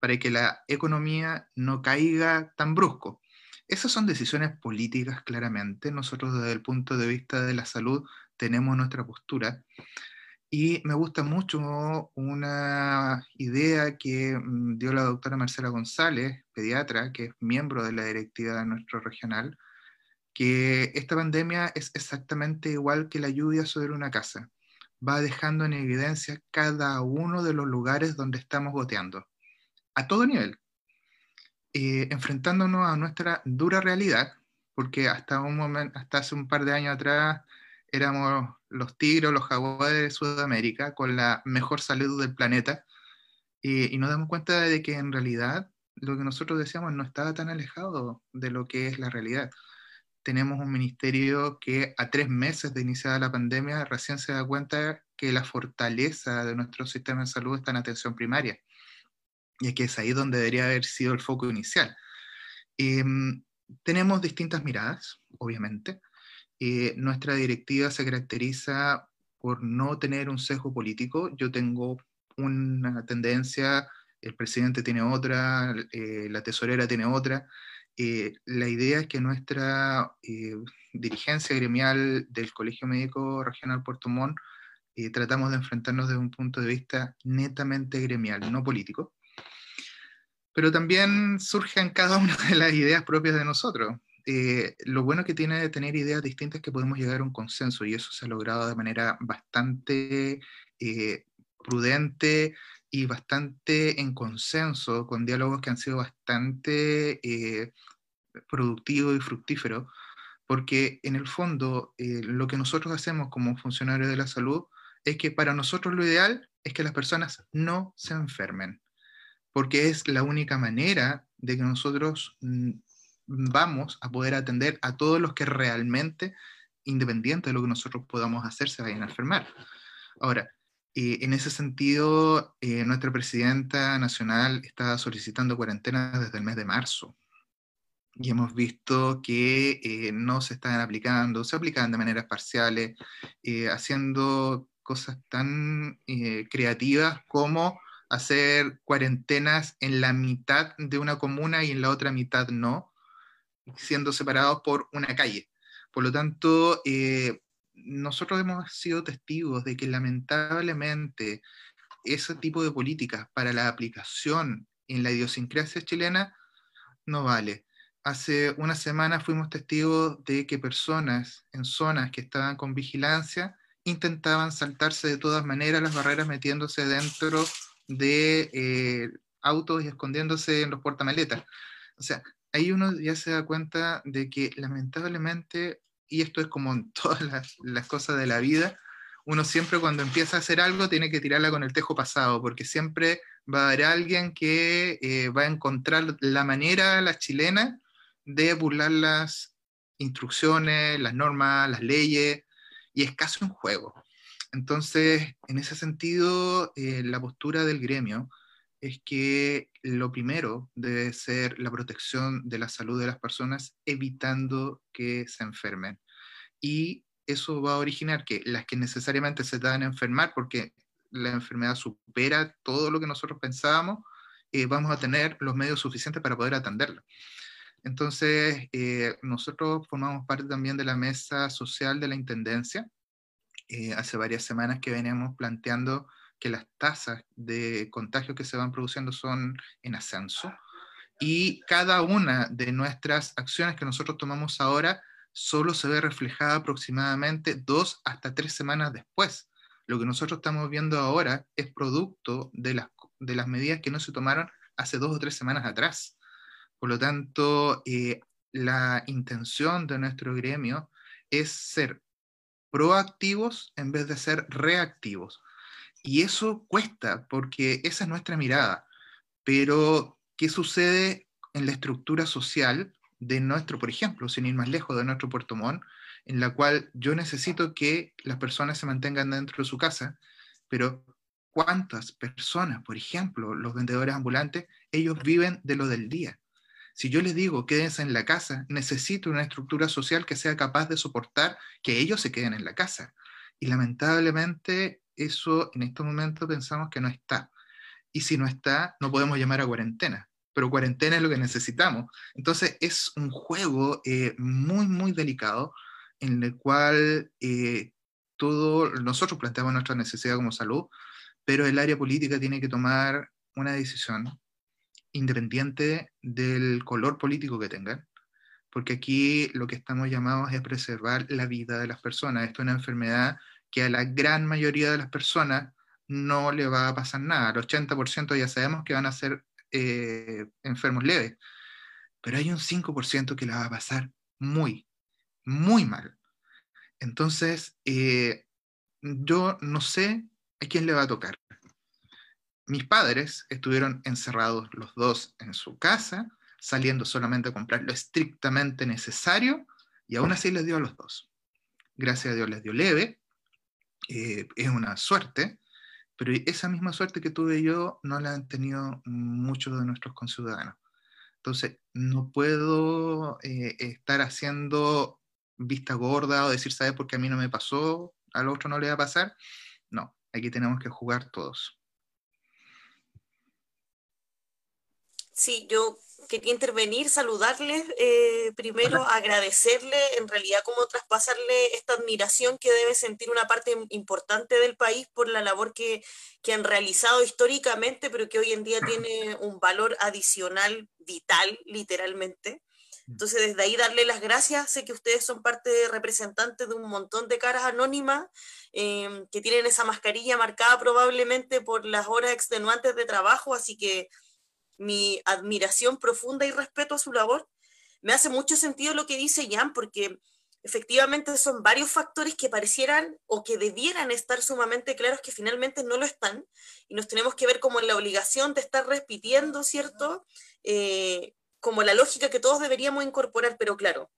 para que la economía no caiga tan brusco. Esas son decisiones políticas, claramente. Nosotros desde el punto de vista de la salud tenemos nuestra postura. Y me gusta mucho una idea que mm, dio la doctora Marcela González, pediatra, que es miembro de la directiva de nuestro regional, que esta pandemia es exactamente igual que la lluvia sobre una casa. Va dejando en evidencia cada uno de los lugares donde estamos goteando, a todo nivel, eh, enfrentándonos a nuestra dura realidad, porque hasta, un momento, hasta hace un par de años atrás éramos los tigres, los jaguares de Sudamérica, con la mejor salud del planeta, y, nos damos cuenta de que en realidad lo que nosotros decíamos no estaba tan alejado de lo que es la realidad. Tenemos un ministerio que a tres meses de iniciada la pandemia recién se da cuenta que la fortaleza de nuestro sistema de salud está en atención primaria, y que es ahí donde debería haber sido el foco inicial. Em, tenemos distintas miradas, obviamente, eh, nuestra directiva se caracteriza por no tener un sesgo político. Yo tengo una tendencia, el presidente tiene otra, eh, la tesorera tiene otra. Eh, la idea es que nuestra dirigencia gremial del Colegio Médico Regional Puerto Montt tratamos de enfrentarnos desde un punto de vista netamente gremial, no político. Pero también surgen cada una de las ideas propias de nosotros. Eh, lo bueno que tiene de tener ideas distintas es que podemos llegar a un consenso y eso se ha logrado de manera bastante eh, prudente y bastante en consenso, con diálogos que han sido bastante eh, productivos y fructíferos, porque en el fondo lo que nosotros hacemos como funcionarios de la salud es que para nosotros lo ideal es que las personas no se enfermen, porque es la única manera de que nosotros mm, vamos a poder atender a todos los que realmente, independiente de lo que nosotros podamos hacer, se vayan a enfermar. Ahora, eh, en ese sentido, eh, nuestra presidenta nacional está solicitando cuarentena desde el mes de marzo. Y hemos visto que eh, no se están aplicando, se aplican de maneras parciales, haciendo cosas tan creativas como hacer cuarentenas en la mitad de una comuna y en la otra mitad no, siendo separados por una calle. Por lo tanto, eh, nosotros hemos sido testigos de que lamentablemente ese tipo de políticas para la aplicación en la idiosincrasia chilena no vale. Hace una semana fuimos testigos de que personas en zonas que estaban con vigilancia intentaban saltarse de todas maneras las barreras metiéndose dentro de eh, autos y escondiéndose en los portamaletas. O sea, ahí uno ya se da cuenta de que lamentablemente, y esto es como en [LAUGHS] todas las, cosas de la vida, uno siempre cuando empieza a hacer algo tiene que tirarla con el tejo pasado, porque siempre va a haber alguien que eh, va a encontrar la manera, la chilena, de burlar las instrucciones, las normas, las leyes, y es casi un juego. Entonces, en ese sentido, eh, la postura del gremio es que lo primero debe ser la protección de la salud de las personas, evitando que se enfermen. y eso va a originar que las que necesariamente se van a enfermar porque la enfermedad supera todo lo que nosotros pensábamos, eh, vamos a tener los medios suficientes para poder atenderla. Entonces, eh, nosotros formamos parte también de la mesa social de la Intendencia. Eh, hace varias semanas que veníamos planteando que las tasas de contagio que se van produciendo son en ascenso y cada una de nuestras acciones que nosotros tomamos ahora solo se ve reflejada aproximadamente dos hasta tres semanas después. Lo que nosotros estamos viendo ahora es producto de las, de las medidas que no se tomaron hace dos o tres semanas atrás. Por lo tanto, eh, la intención de nuestro gremio es ser proactivos en vez de ser reactivos. Y eso cuesta porque esa es nuestra mirada. Pero, ¿qué sucede en la estructura social de nuestro, por ejemplo, sin ir más lejos, de nuestro Puerto Montt, en la cual yo necesito que las personas se mantengan dentro de su casa, pero ¿cuántas personas, por ejemplo, los vendedores ambulantes, ellos viven de lo del día? Si yo les digo quédense en la casa, necesito una estructura social que sea capaz de soportar que ellos se queden en la casa. Y lamentablemente eso en este momento pensamos que no está. Y si no está, no podemos llamar a cuarentena, pero cuarentena es lo que necesitamos. Entonces es un juego eh, muy, muy delicado en el cual eh, todo, nosotros planteamos nuestra necesidad como salud, pero el área política tiene que tomar una decisión independiente del color político que tengan, porque aquí lo que estamos llamados es preservar la vida de las personas. Esto es una enfermedad que a la gran mayoría de las personas no le va a pasar nada. Al 80% ya sabemos que van a ser eh, enfermos leves, pero hay un 5% que la va a pasar muy, muy mal. Entonces, eh, yo no sé a quién le va a tocar mis padres estuvieron encerrados los dos en su casa, saliendo solamente a comprar lo estrictamente necesario, y aún así les dio a los dos. Gracias a Dios les dio leve, eh, es una suerte, pero esa misma suerte que tuve yo no la han tenido muchos de nuestros conciudadanos. Entonces, no puedo eh, estar haciendo vista gorda o decir, ¿sabes por qué a mí no me pasó? Al otro no le va a pasar. No, aquí tenemos que jugar todos.
Sí, yo quería intervenir, saludarles, eh, primero agradecerle, en realidad como traspasarle esta admiración que debe sentir una parte importante del país por la labor que, que han realizado históricamente, pero que hoy en día tiene un valor adicional vital, literalmente. Entonces, desde ahí darle las gracias. Sé que ustedes son parte de representantes de un montón de caras anónimas eh, que tienen esa mascarilla marcada probablemente por las horas extenuantes de trabajo, así que mi admiración profunda y respeto a su labor. Me hace mucho sentido lo que dice Jan, porque efectivamente son varios factores que parecieran o que debieran estar sumamente claros que finalmente no lo están y nos tenemos que ver como en la obligación de estar repitiendo, ¿cierto? Eh, como la lógica que todos deberíamos incorporar, pero claro,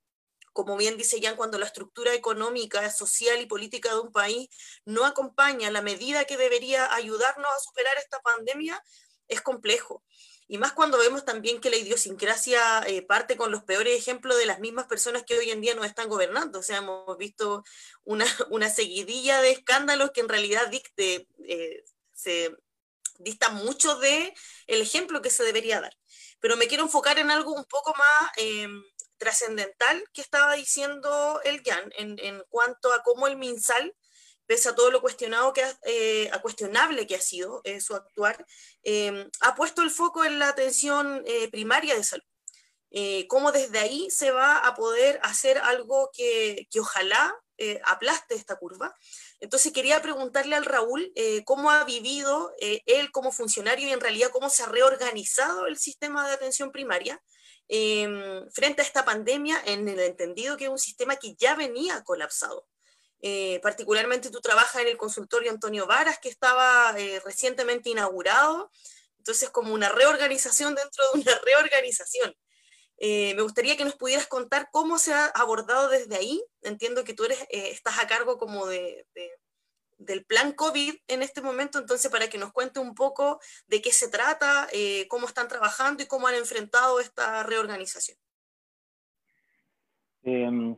como bien dice Jan, cuando la estructura económica, social y política de un país no acompaña la medida que debería ayudarnos a superar esta pandemia, es complejo. Y más cuando vemos también que la idiosincrasia eh, parte con los peores ejemplos de las mismas personas que hoy en día nos están gobernando. O sea, hemos visto una, [LAUGHS] una seguidilla de escándalos que en realidad dicte, eh, se distan mucho de el ejemplo que se debería dar. Pero me quiero enfocar en algo un poco más eh, trascendental que estaba diciendo el Jan en, en cuanto a cómo el MinSal pese a todo lo cuestionado que eh, a cuestionable que ha sido eh, su actuar, em, ha puesto el foco en la atención eh, primaria de salud. cómo desde ahí se va a poder hacer algo que, que ojalá aplaste esta curva. Entonces quería preguntarle al Raúl cómo ha vivido él como funcionario y en realidad cómo se ha reorganizado el sistema de atención primaria em, frente a esta pandemia en el entendido que es un sistema que ya venía colapsado. Eh, particularmente tú trabajas en el consultorio Antonio Varas, que estaba eh, recientemente inaugurado, entonces como una reorganización dentro de una [LAUGHS] reorganización. Eh, me gustaría que nos pudieras contar cómo se ha abordado desde ahí. Entiendo que tú eres, estás a cargo como de, del plan COVID en este momento, entonces para que nos cuente un poco de qué se trata, cómo están trabajando y cómo han enfrentado esta reorganización.
Em,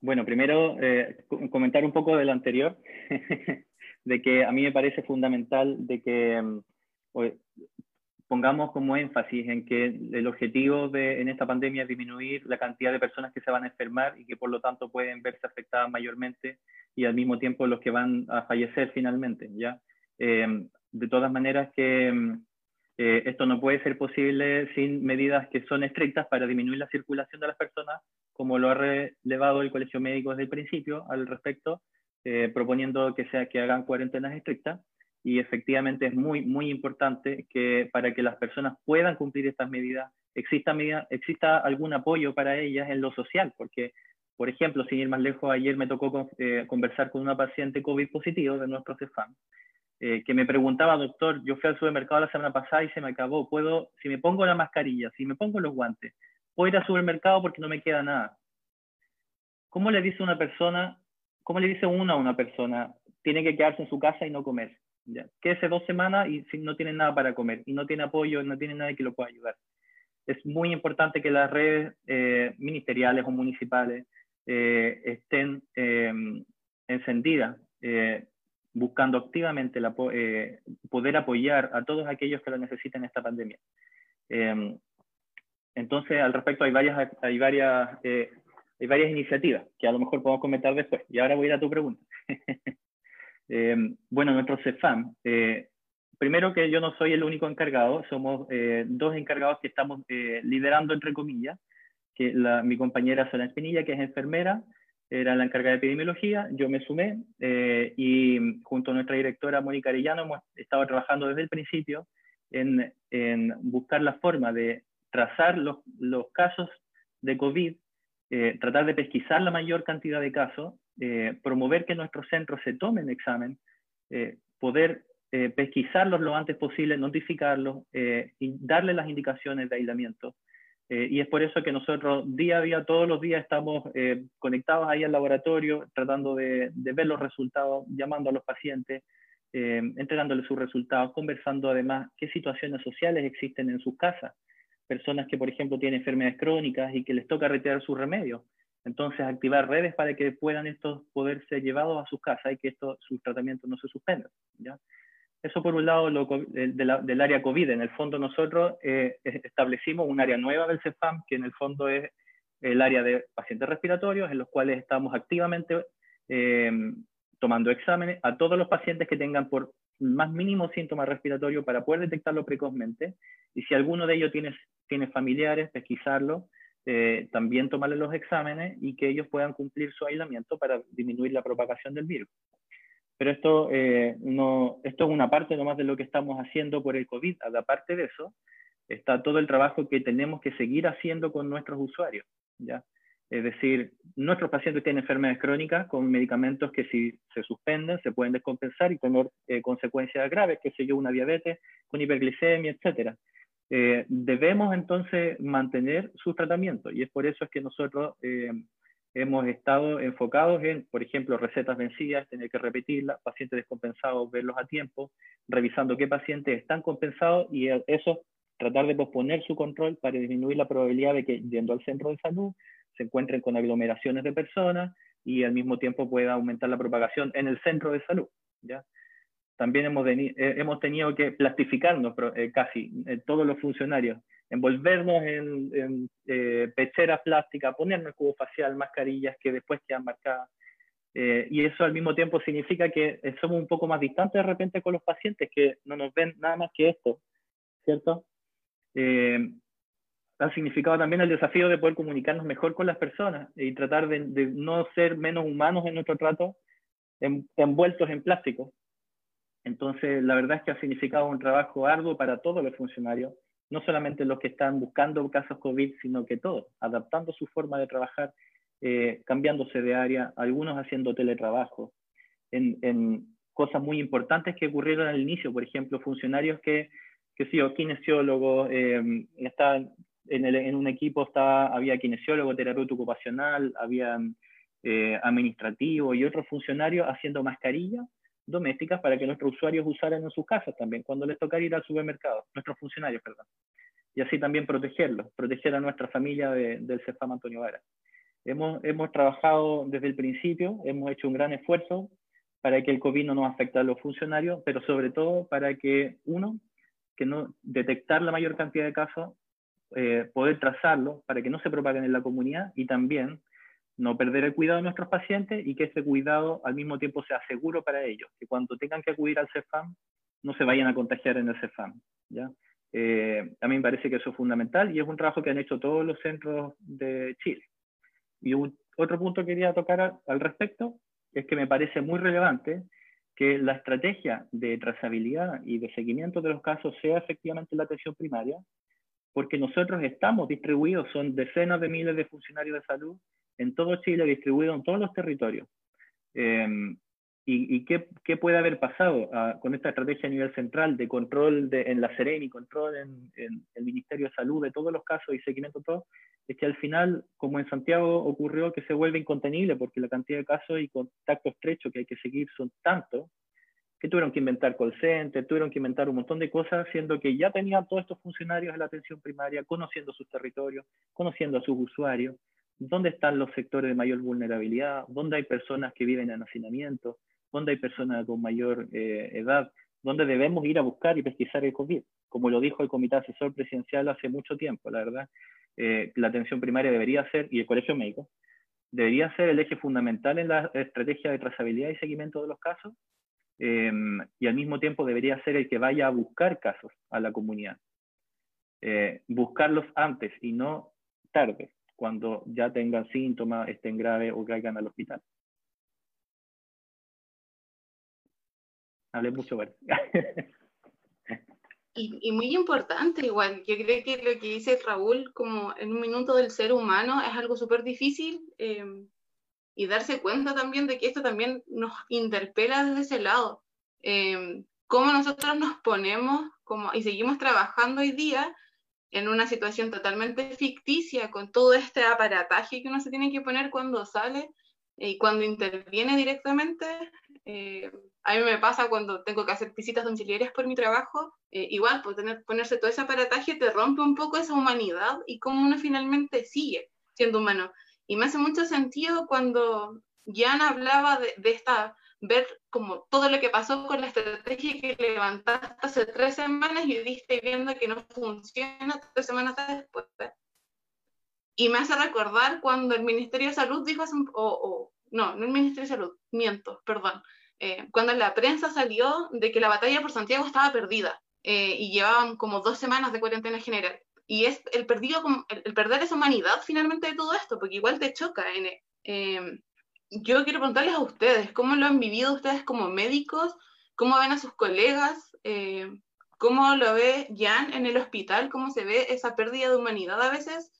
Bueno, primero eh, comentar un poco de lo anterior, [LAUGHS] de que a mí me parece fundamental de que mm, pongamos como énfasis en que el objetivo de, en esta pandemia es disminuir la cantidad de personas que se van a enfermar y que por lo tanto pueden verse afectadas mayormente y al mismo tiempo los que van a fallecer finalmente. ¿ya? Eh, de todas maneras que mm, eh, esto no puede ser posible sin medidas que son estrictas para disminuir la circulación de las personas, como lo ha relevado el Colegio Médico desde el principio al respecto, eh, proponiendo que, sea, que hagan cuarentenas estrictas. Y efectivamente es muy, muy importante que para que las personas puedan cumplir estas medidas, exista, exista algún apoyo para ellas en lo social, porque, por ejemplo, sin ir más lejos, ayer me tocó eh, conversar con una paciente COVID positivo de nuestro CEFAM, eh, que me preguntaba, doctor, yo fui al supermercado la semana pasada y se me acabó, puedo, si me pongo la mascarilla, si me pongo los guantes, puedo ir al supermercado porque no me queda nada. ¿Cómo le dice una persona, cómo le dice uno a una persona, tiene que quedarse en su casa y no comer? ¿ya? hace dos semanas y no tiene nada para comer y no tiene apoyo, no tiene nadie que lo pueda ayudar. Es muy importante que las redes eh, ministeriales o municipales eh, estén em, encendidas, eh, buscando activamente la, poder apoyar a todos aquellos que lo necesiten en esta pandemia. Em, entonces, al respecto, hay varias, hay, varias, hay varias iniciativas que a lo mejor podemos comentar después. Y ahora voy a ir a tu pregunta. [LAUGHS] Eh, bueno, nuestro CEFAM, eh, primero que yo no soy el único encargado, somos eh, dos encargados que estamos liderando, entre comillas, que la, mi compañera Sonia Espinilla, que es enfermera, era la encargada de epidemiología, yo me sumé y junto a nuestra directora Mónica Arellano hemos estado trabajando desde el principio en, en buscar la forma de trazar los, los casos de COVID, tratar de pesquisar la mayor cantidad de casos eh, promover que nuestros centros se tomen examen, eh, poder eh, pesquisarlos lo antes posible, notificarlos y darle las indicaciones de aislamiento. y es por eso que nosotros día a día, todos los días estamos conectados ahí al laboratorio, tratando de, de, ver los resultados, llamando a los pacientes, entregándoles sus resultados, conversando además qué situaciones sociales existen en sus casas. Personas que, por ejemplo, tienen enfermedades crónicas y que les toca retirar sus remedios entonces, activar redes para que puedan estos poder ser llevados a sus casas y que estos, sus tratamientos no se suspendan. ¿ya? Eso por un lado del área COVID. En el fondo nosotros eh, establecimos un área nueva del CEFAM, que en el fondo es el área de pacientes respiratorios, en los cuales estamos activamente eh, tomando exámenes a todos los pacientes que tengan por más mínimo síntomas respiratorios para poder detectarlo precozmente. Y si alguno de ellos tiene, tiene familiares, pesquisarlo eh, también tomarle los exámenes y que ellos puedan cumplir su aislamiento para disminuir la propagación del virus. Pero esto, eh, no, esto es una parte nomás de lo que estamos haciendo por el COVID. Aparte de eso, está todo el trabajo que tenemos que seguir haciendo con nuestros usuarios. ¿ya? Es decir, nuestros pacientes tienen enfermedades crónicas con medicamentos que si se suspenden se pueden descompensar y tener eh, consecuencias graves, que sé yo, una diabetes con hiperglicemia, etcétera. Eh, debemos entonces mantener su tratamiento y es por eso es que nosotros eh, hemos estado enfocados en, por ejemplo, recetas vencidas, tener que repetirlas, pacientes descompensados, verlos a tiempo, revisando qué pacientes están compensados y eso tratar de posponer su control para disminuir la probabilidad de que yendo al centro de salud se encuentren con aglomeraciones de personas y al mismo tiempo pueda aumentar la propagación en el centro de salud. ¿ya? también hemos, eh, hemos tenido que plastificarnos eh, casi eh, todos los funcionarios, envolvernos en, en pecheras plásticas, ponernos cubo facial, mascarillas que después quedan marcadas. y eso al mismo tiempo significa que somos un poco más distantes de repente con los pacientes que no nos ven nada más que esto, ¿cierto? Ha significado también el desafío de poder comunicarnos mejor con las personas y tratar de, de no ser menos humanos en nuestro trato envueltos en plástico. Entonces, la verdad es que ha significado un trabajo arduo para todos los funcionarios, no solamente los que están buscando casos COVID, sino que todos, adaptando su forma de trabajar, eh, cambiándose de área, algunos haciendo teletrabajo, en, cosas muy importantes que ocurrieron al inicio, por ejemplo, funcionarios que, que sí, o kinesiólogos, eh, en, un equipo estaba, había kinesiólogo, terapeuta ocupacional, había eh, administrativo y otros funcionarios haciendo mascarilla domésticas para que nuestros usuarios usaran en sus casas también, cuando les tocara ir al supermercado, nuestros funcionarios, perdón. Y así también protegerlos, proteger a nuestra familia del CEFAM Antonio Vara. Hemos, hemos trabajado desde el principio, hemos hecho un gran esfuerzo para que el COVID no nos afecte a los funcionarios, pero sobre todo para que, uno, que no detectar la mayor cantidad de casos, eh, poder trazarlo para que no se propaguen en la comunidad y también no perder el cuidado de nuestros pacientes y que ese cuidado al mismo tiempo sea seguro para ellos, que cuando tengan que acudir al CEFAM no se vayan a contagiar en el CEFAM. ¿ya? Eh, a mí me parece que eso es fundamental y es un trabajo que han hecho todos los centros de Chile. Y otro punto que quería tocar al respecto es que me parece muy relevante que la estrategia de trazabilidad y de seguimiento de los casos sea efectivamente la atención primaria, porque nosotros estamos distribuidos, son decenas de miles de funcionarios de salud en todo Chile, distribuidos en todos los territorios. Em, ¿Y, qué, puede haber pasado ah, con esta estrategia a nivel central de control de, en la y control en, el Ministerio de Salud de todos los casos y seguimiento todo? Es que al final, como en Santiago ocurrió, que se vuelve incontenible porque la cantidad de casos y contacto estrecho que hay que seguir son tantos que tuvieron que inventar call center, tuvieron que inventar un montón de cosas, siendo que ya tenían todos estos funcionarios de la atención primaria, conociendo sus territorios, conociendo a sus usuarios, dónde están los sectores de mayor vulnerabilidad, dónde hay personas que viven en hacinamiento, dónde hay personas con mayor eh, edad, dónde debemos ir a buscar y pesquisar el COVID. Como lo dijo el Comité Asesor Presidencial hace mucho tiempo, la verdad, eh, la atención primaria debería ser, y el Colegio Médico, debería ser el eje fundamental en la estrategia de trazabilidad y seguimiento de los casos, em, y al mismo tiempo debería ser el que vaya a buscar casos a la comunidad. Eh, buscarlos antes y no tarde, cuando ya tengan síntomas, estén graves o caigan al hospital. hablé mucho, bueno. [LAUGHS]
Y, muy importante igual, yo creo que lo que dice Raúl, como en un minuto del ser humano, es algo súper difícil em, y darse cuenta también de que esto también nos interpela desde ese lado. Eh, cómo nosotros nos ponemos como, y seguimos trabajando hoy día en una situación totalmente ficticia, con todo este aparataje que uno se tiene que poner cuando sale y cuando interviene directamente, eh, a mí me pasa cuando tengo que hacer visitas domiciliarias por mi trabajo, eh, igual, pues tener, ponerse todo ese aparataje te rompe un poco esa humanidad y cómo uno finalmente sigue siendo humano. Y me hace mucho sentido cuando Jan hablaba de, de esta, ver como todo lo que pasó con la estrategia que levantaste hace tres semanas y viste viendo que no funciona tres semanas después. Y me hace recordar cuando el Ministerio de Salud dijo, o, o no, no el Ministerio de Salud, miento, perdón, eh, cuando la prensa salió de que la batalla por Santiago estaba perdida eh, y llevaban como dos semanas de cuarentena general. Y es el, perdido, el, perder esa humanidad finalmente de todo esto, porque igual te choca. Eh, yo quiero preguntarles a ustedes, ¿cómo lo han vivido ustedes como médicos? ¿Cómo ven a sus colegas? ¿Cómo lo ve Jan en el hospital? ¿Cómo se ve esa pérdida de humanidad a veces?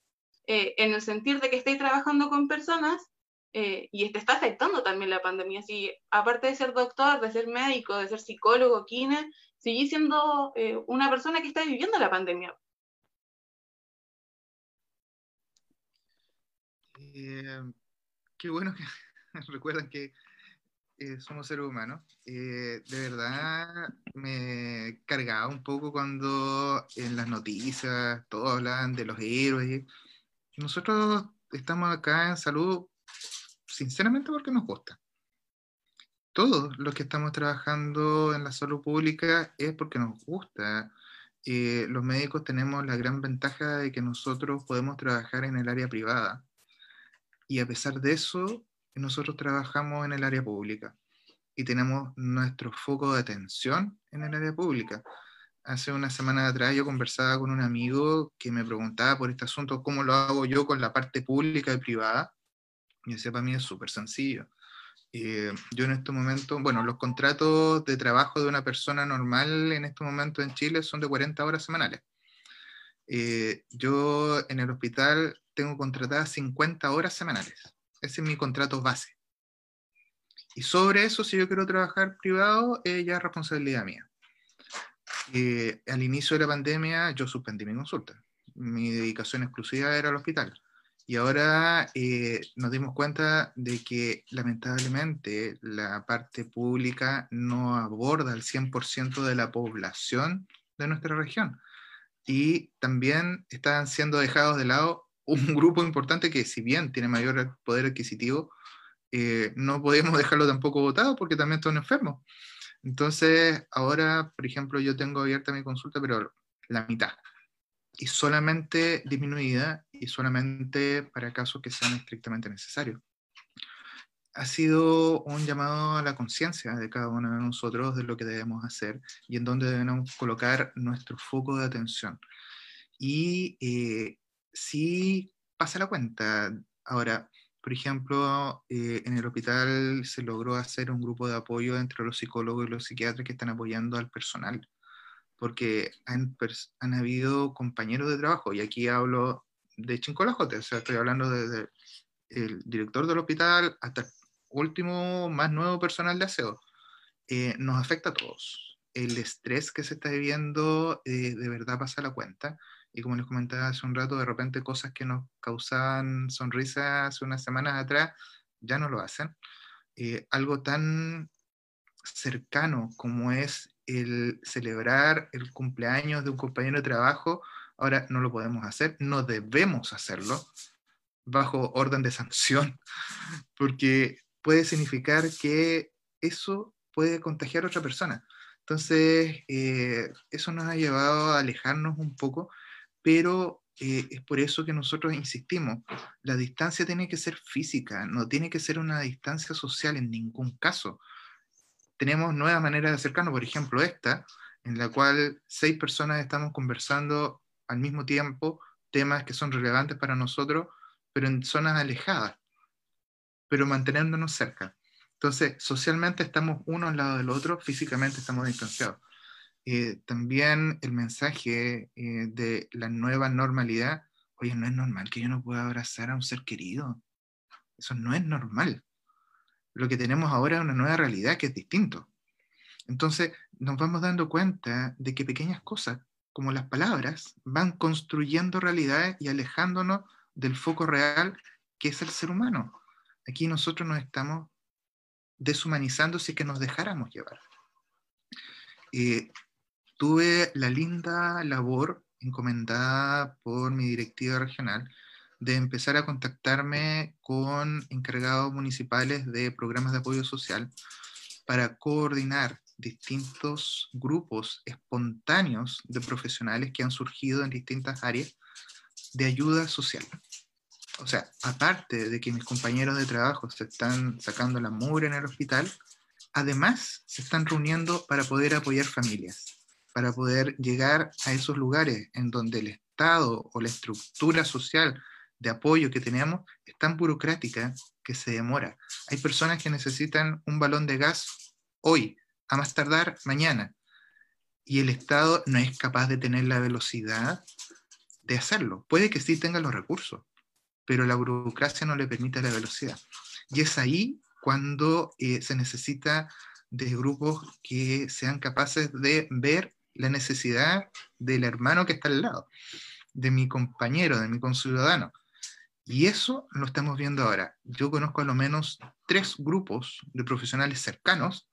en el sentir de que estáis trabajando con personas eh, y te está afectando también la pandemia. Si aparte de ser doctor, de ser médico, de ser psicólogo, kine, sigue siendo eh, una persona que está viviendo la pandemia.
Eh, qué bueno que [LAUGHS] recuerdan que somos seres humanos. de verdad me cargaba un poco cuando en las noticias todos hablan de los héroes. Nosotros estamos acá en salud sinceramente porque nos gusta. Todos los que estamos trabajando en la salud pública es porque nos gusta. Eh, los médicos tenemos la gran ventaja de que nosotros podemos trabajar en el área privada y a pesar de eso, nosotros trabajamos en el área pública y tenemos nuestro foco de atención en el área pública. Hace una semana atrás yo conversaba con un amigo que me preguntaba por este asunto, cómo lo hago yo con la parte pública y privada. Y ese para mí es súper sencillo. Eh, yo en este momento, bueno, los contratos de trabajo de una persona normal en este momento en Chile son de 40 horas semanales. Eh, yo en el hospital tengo contratadas 50 horas semanales. Ese es mi contrato base. Y sobre eso, si yo quiero trabajar privado, eh, ya es responsabilidad mía. al inicio de la pandemia, yo suspendí mi consulta. Mi dedicación exclusiva era al hospital. Y ahora eh, nos dimos cuenta de que lamentablemente la parte pública no aborda al 100% de la población de nuestra región. Y también están siendo dejados de lado un [LAUGHS] grupo importante que si bien tiene mayor poder adquisitivo, eh, no podemos dejarlo tampoco votado porque también están enfermos. Entonces, ahora, por ejemplo, yo tengo abierta mi consulta, pero la mitad. Y solamente disminuida y solamente para casos que sean estrictamente necesarios. Ha sido un llamado a la conciencia de cada uno de nosotros de lo que debemos hacer y en dónde debemos colocar nuestro foco de atención. Y eh, sí pasa la cuenta. Ahora, por ejemplo, eh, en el hospital se logró hacer un grupo de apoyo entre los psicólogos y los psiquiatras que están apoyando al personal, porque han, han habido compañeros de trabajo, y aquí hablo de Chincolajote, o sea, estoy hablando desde el director del hospital hasta último, más nuevo personal de aseo. Eh, nos afecta a todos. El estrés que se está viviendo eh, de verdad pasa la cuenta y como les comentaba hace un rato, de repente cosas que nos causaban sonrisas hace unas semanas atrás, ya no lo hacen. Eh, algo tan cercano como es el celebrar el cumpleaños de un compañero de trabajo, ahora no lo podemos hacer, no debemos hacerlo bajo orden de sanción, [LAUGHS] porque puede significar que eso puede contagiar a otra persona. Entonces, eh, eso nos ha llevado a alejarnos un poco pero eh, es por eso que nosotros insistimos, la distancia tiene que ser física, no tiene que ser una distancia social en ningún caso. Tenemos nuevas maneras de acercarnos, por ejemplo esta, en la cual seis personas estamos conversando al mismo tiempo temas que son relevantes para nosotros, pero en zonas alejadas, pero manteniéndonos cerca. Entonces, socialmente estamos uno al lado del otro, físicamente estamos distanciados. Eh, también el mensaje eh, de la nueva normalidad, oye, no es normal que yo no pueda abrazar a un ser querido. Eso no es normal. Lo que tenemos ahora es una nueva realidad que es distinto. Entonces nos vamos dando cuenta de que pequeñas cosas, como las palabras, van construyendo realidades y alejándonos del foco real que es el ser humano. Aquí nosotros nos estamos deshumanizando si es que nos dejáramos llevar. Tuve la linda labor encomendada por mi directiva regional de empezar a contactarme con encargados municipales de programas de apoyo social para coordinar distintos grupos espontáneos de profesionales que han surgido en distintas áreas de ayuda social. O sea, aparte de que mis compañeros de trabajo se están sacando la mugre en el hospital, además se están reuniendo para poder apoyar familias para poder llegar a esos lugares en donde el Estado o la estructura social de apoyo que tenemos es tan burocrática que se demora. Hay personas que necesitan un balón de gas hoy, a más tardar mañana, y el Estado no es capaz de tener la velocidad de hacerlo. Puede que sí tenga los recursos, pero la burocracia no le permite la velocidad. Y es ahí cuando eh, se necesita de grupos que sean capaces de ver la necesidad del hermano que está al lado, de mi compañero, de mi conciudadano. Y eso lo estamos viendo ahora. Yo conozco a lo menos tres grupos de profesionales cercanos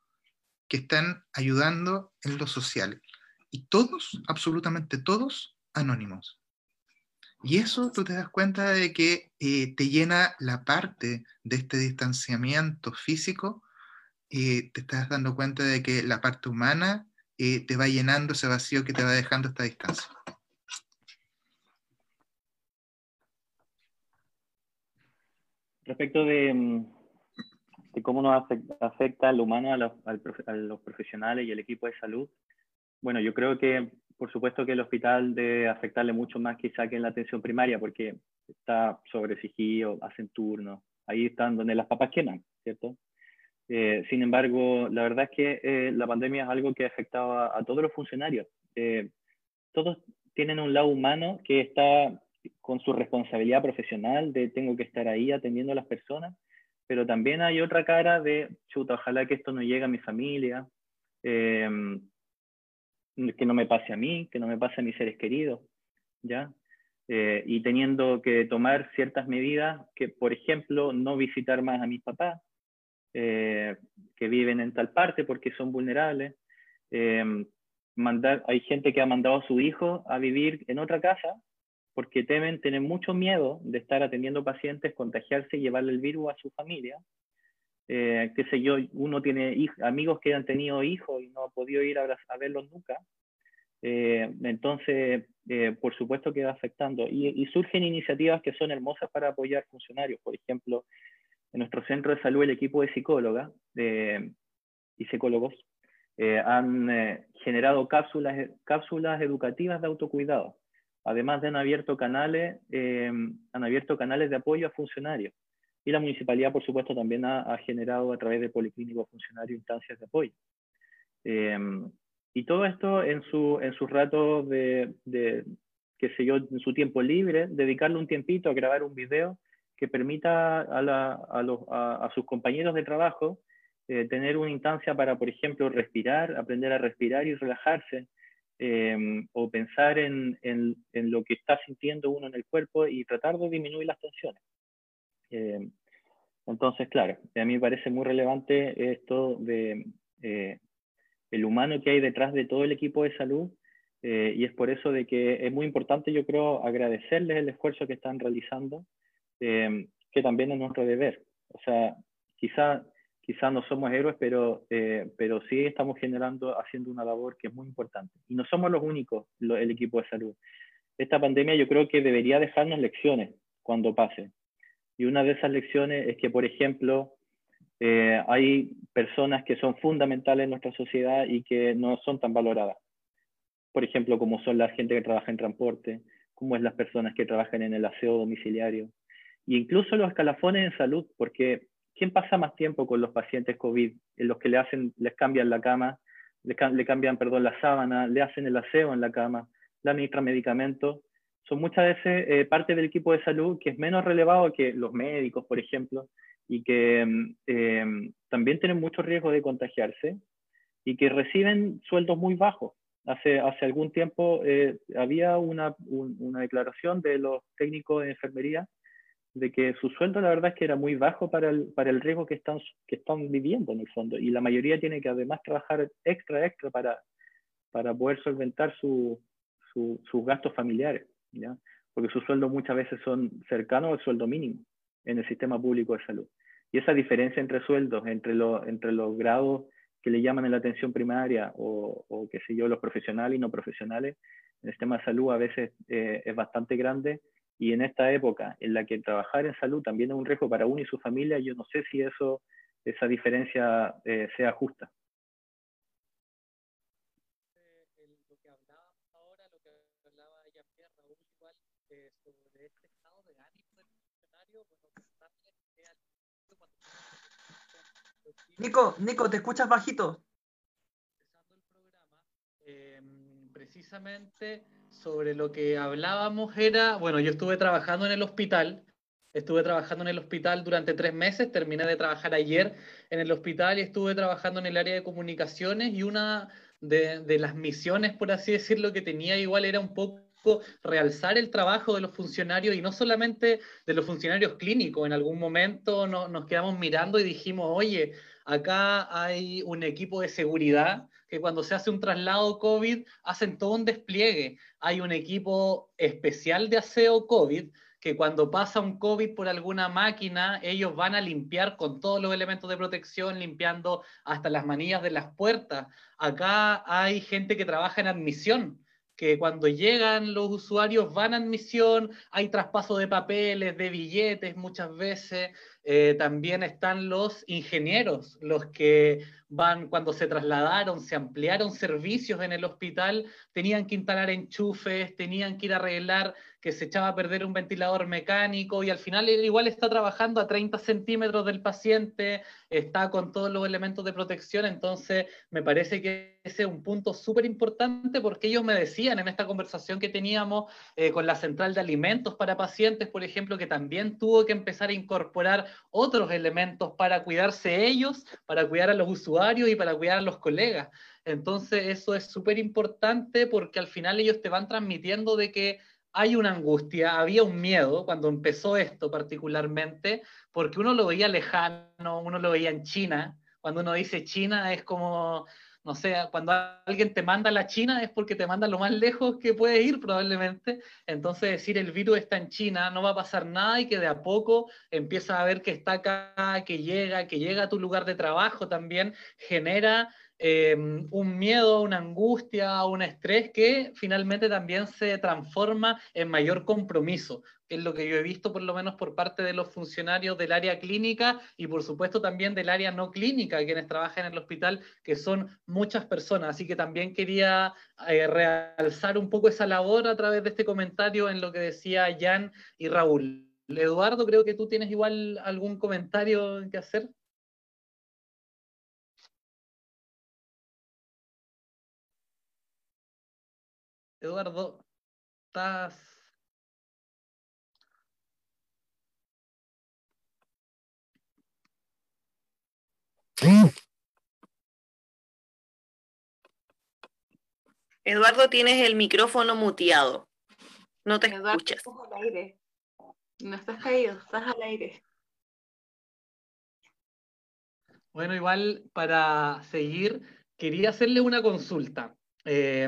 que están ayudando en lo social. Y todos, absolutamente todos, anónimos. Y eso tú te das cuenta de que eh, te llena la parte de este distanciamiento físico, eh, te estás dando cuenta de que la parte humana te va llenando ese vacío que te va dejando esta distancia.
Respecto de, mm, cómo nos afecta, al humano, a los, a los profesionales y el equipo de salud, bueno, yo creo que por supuesto que el hospital debe afectarle mucho más quizá que en la atención primaria, porque está sobreexigido, hacen turnos, ahí están donde las papas queman, ¿cierto? Eh, sin embargo, la verdad es que eh, la pandemia es algo que ha afectado a, todos los funcionarios. Eh, todos tienen un lado humano que está con su responsabilidad profesional de tengo que estar ahí atendiendo a las personas, pero también hay otra cara de, chuta, ojalá que esto no llegue a mi familia, em, que no me pase a mí, que no me pase a mis seres queridos, ¿ya? y teniendo que tomar ciertas medidas, que por ejemplo, no visitar más a mis papás, eh, que viven en tal parte porque son vulnerables. Eh, mandar, hay gente que ha mandado a su hijo a vivir en otra casa porque temen tener mucho miedo de estar atendiendo pacientes, contagiarse y llevarle el virus a su familia. Eh, qué sé yo, uno tiene amigos que han tenido hijos y no ha podido ir a, verlos nunca. Eh, entonces, eh, por supuesto que va afectando. Y, surgen iniciativas que son hermosas para apoyar funcionarios. Por ejemplo, en nuestro centro de salud, el equipo de psicólogas y psicólogos han generado cápsulas, cápsulas educativas de autocuidado Además de han abierto canales, eh, han abierto canales de apoyo a funcionarios. Y la municipalidad, por supuesto, también ha, generado a través de policlínicos funcionarios instancias de apoyo. Eh, y todo esto en su, en sus ratos de, de, qué sé yo, en su tiempo libre, dedicarle un tiempito a grabar un video que permita a, sus compañeros de trabajo eh, tener una instancia para, por ejemplo, respirar, aprender a respirar y relajarse, Em, o pensar en, en, en, lo que está sintiendo uno en el cuerpo y tratar de disminuir las tensiones. Em, entonces, claro, a mí me parece muy relevante esto de eh, el humano que hay detrás de todo el equipo de salud eh, y es por eso de que es muy importante, yo creo, agradecerles el esfuerzo que están realizando, em, que también es nuestro deber. O sea, quizá quizás no somos héroes, pero, eh, pero sí estamos generando, haciendo una labor que es muy importante. Y no somos los únicos, el equipo de salud. Esta pandemia yo creo que debería dejarnos lecciones cuando pase. Y una de esas lecciones es que, por ejemplo, eh, hay personas que son fundamentales en nuestra sociedad y que no son tan valoradas. Por ejemplo, como son la gente que trabaja en transporte, como es las personas que trabajan en el aseo domiciliario, e incluso los escalafones en salud, porque ¿quién pasa más tiempo con los pacientes COVID? En los que le hacen, les cambian la cama, le, cambian, perdón, la sábana, le hacen el aseo en la cama, le administran medicamentos. Son muchas veces eh, parte del equipo de salud que es menos relevado que los médicos, por ejemplo, y que mm, eh, también tienen mucho riesgo de contagiarse y que reciben sueldos muy bajos. Hace, hace algún tiempo eh, había una, una declaración de los técnicos de enfermería de que su sueldo la verdad es que era muy bajo para el, para el riesgo que están, que están viviendo en el fondo. Y la mayoría tiene que además trabajar extra, extra para, para poder solventar su, sus gastos familiares, ¿ya? porque sus sueldos muchas veces son cercanos al sueldo mínimo en el sistema público de salud. Y esa diferencia entre sueldos, entre, los entre los grados que le llaman en la atención primaria o, o qué sé yo, los profesionales y no profesionales, en el sistema de salud a veces eh, es bastante grande y en esta época en la que trabajar en salud también es un riesgo para uno y su familia, yo no sé si eso, esa diferencia eh, sea justa.
Lo que hablábamos ahora, lo que hablaba ya Raúl, igual, eh, sobre este estado de ánimo del funcionario,
Nico, Nico, ¿te escuchas bajito?
Empezando el eh, precisamente sobre lo que hablábamos era, bueno, yo estuve trabajando en el hospital, estuve trabajando en el hospital durante tres meses, terminé de trabajar ayer en el hospital y estuve trabajando en el área de comunicaciones y una de, las misiones, por así decirlo, que tenía igual era un poco realzar el trabajo de los funcionarios y no solamente de los funcionarios clínicos. En algún momento no, nos quedamos mirando y dijimos, oye, acá hay un equipo de seguridad que cuando se hace un traslado COVID hacen todo un despliegue. Hay un equipo especial de aseo COVID que cuando pasa un COVID por alguna máquina, ellos van a limpiar con todos los elementos de protección, limpiando hasta las manillas de las puertas. Acá hay gente que trabaja en admisión, que cuando llegan los usuarios van a admisión, hay traspaso de papeles, de billetes muchas veces, eh, también están los ingenieros, los que van cuando se trasladaron, se ampliaron servicios en el hospital, tenían que instalar enchufes, tenían que ir a arreglar que se echaba a perder un ventilador mecánico y al final él igual está trabajando a 30 centímetros del paciente, está con todos los elementos de protección, entonces me parece que ese es un punto súper importante porque ellos me decían en esta conversación que teníamos eh, con la central de alimentos para pacientes, por ejemplo, que también tuvo que empezar a incorporar otros elementos para cuidarse ellos, para cuidar a los usuarios y para cuidar a los colegas. Entonces eso es súper importante porque al final ellos te van transmitiendo de que hay una angustia, había un miedo cuando empezó esto particularmente, porque uno lo veía lejano, uno lo veía en China. Cuando uno dice China es como no sé, cuando alguien te manda a la China es porque te manda lo más lejos que puedes ir probablemente. Entonces decir el virus está en China, no va a pasar nada y que de a poco empieza a ver que está acá, que llega, que llega a tu lugar de trabajo también, genera eh, un miedo, una angustia, un estrés que finalmente también se transforma en mayor compromiso, que es lo que yo he visto por lo menos por parte de los funcionarios del área clínica y por supuesto también del área no clínica, quienes trabajan en el hospital, que son muchas personas. Así que también quería eh, realzar un poco esa labor a través de este comentario en lo que decía Jan y Raúl. Eduardo, creo que tú tienes igual algún comentario que hacer. Eduardo, estás...
Eduardo, tienes el micrófono muteado. No te
Eduardo,
escuchas.
estás al aire. No estás caído, estás al aire.
Bueno, igual para seguir, quería hacerle una consulta. Eh,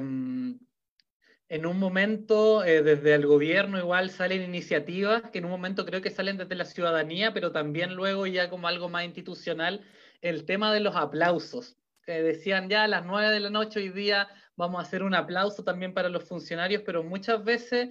en un momento, eh, desde el gobierno igual salen iniciativas que en un momento creo que salen desde la ciudadanía, pero también luego ya como algo más institucional, el tema de los aplausos. Que decían ya a las nueve de la noche hoy día vamos a hacer un aplauso también para los funcionarios, pero muchas veces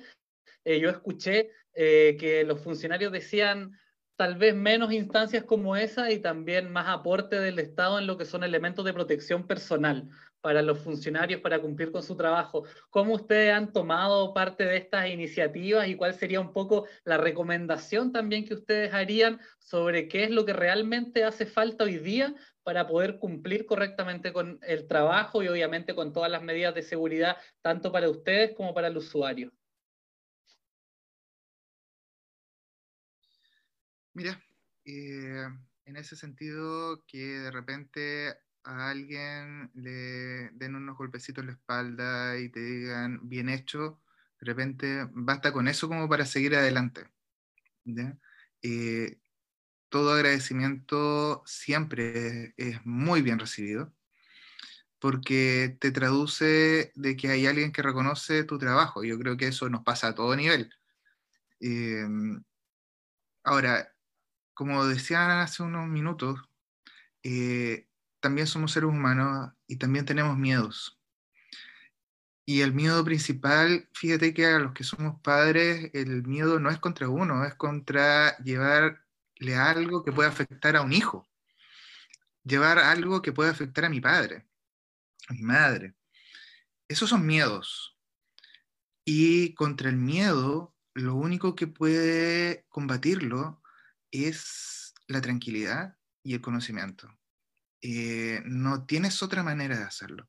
eh, yo escuché eh, que los funcionarios decían tal vez menos instancias como esa y también más aporte del Estado en lo que son elementos de protección personal para los funcionarios para cumplir con su trabajo. ¿Cómo ustedes han tomado parte de estas iniciativas y cuál sería un poco la recomendación también que ustedes harían sobre qué es lo que realmente hace falta hoy día para poder cumplir correctamente con el trabajo y obviamente con todas las medidas de seguridad, tanto para ustedes como para el usuario?
Mira, eh, en ese sentido, que de repente a alguien le den unos golpecitos en la espalda y te digan bien hecho, de repente basta con eso como para seguir adelante. ¿ya? Eh, todo agradecimiento siempre es muy bien recibido porque te traduce de que hay alguien que reconoce tu trabajo. Yo creo que eso nos pasa a todo nivel. Eh, ahora, como decían hace unos minutos, eh, también somos seres humanos y también tenemos miedos. Y el miedo principal, fíjate que a los que somos padres, el miedo no es contra uno, es contra llevarle algo que pueda afectar a un hijo, llevar algo que pueda afectar a mi padre, a mi madre. Esos son miedos. Y contra el miedo, lo único que puede combatirlo es la tranquilidad y el conocimiento. Eh, no tienes otra manera de hacerlo.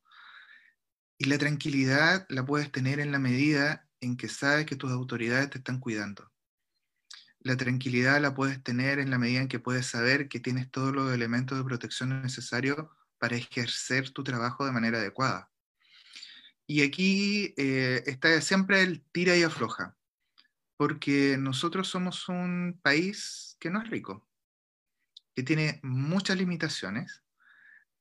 Y la tranquilidad la puedes tener en la medida en que sabes que tus autoridades te están cuidando. La tranquilidad la puedes tener en la medida en que puedes saber que tienes todos los elementos de protección necesarios para ejercer tu trabajo de manera adecuada. Y aquí eh, está siempre el tira y afloja, porque nosotros somos un país que no es rico, que tiene muchas limitaciones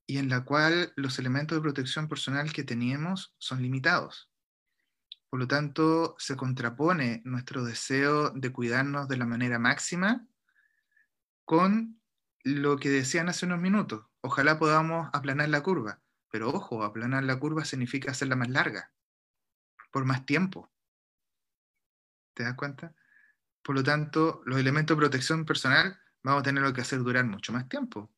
y en la cual los elementos de protección personal que teníamos son limitados. Por lo tanto, se contrapone nuestro deseo de cuidarnos de la manera máxima con lo que decían hace unos minutos. Ojalá podamos aplanar la curva, pero ojo, aplanar la curva significa hacerla más larga, por más tiempo. ¿Te das cuenta? Por lo tanto, los elementos de protección personal vamos a tener que hacer durar mucho más tiempo.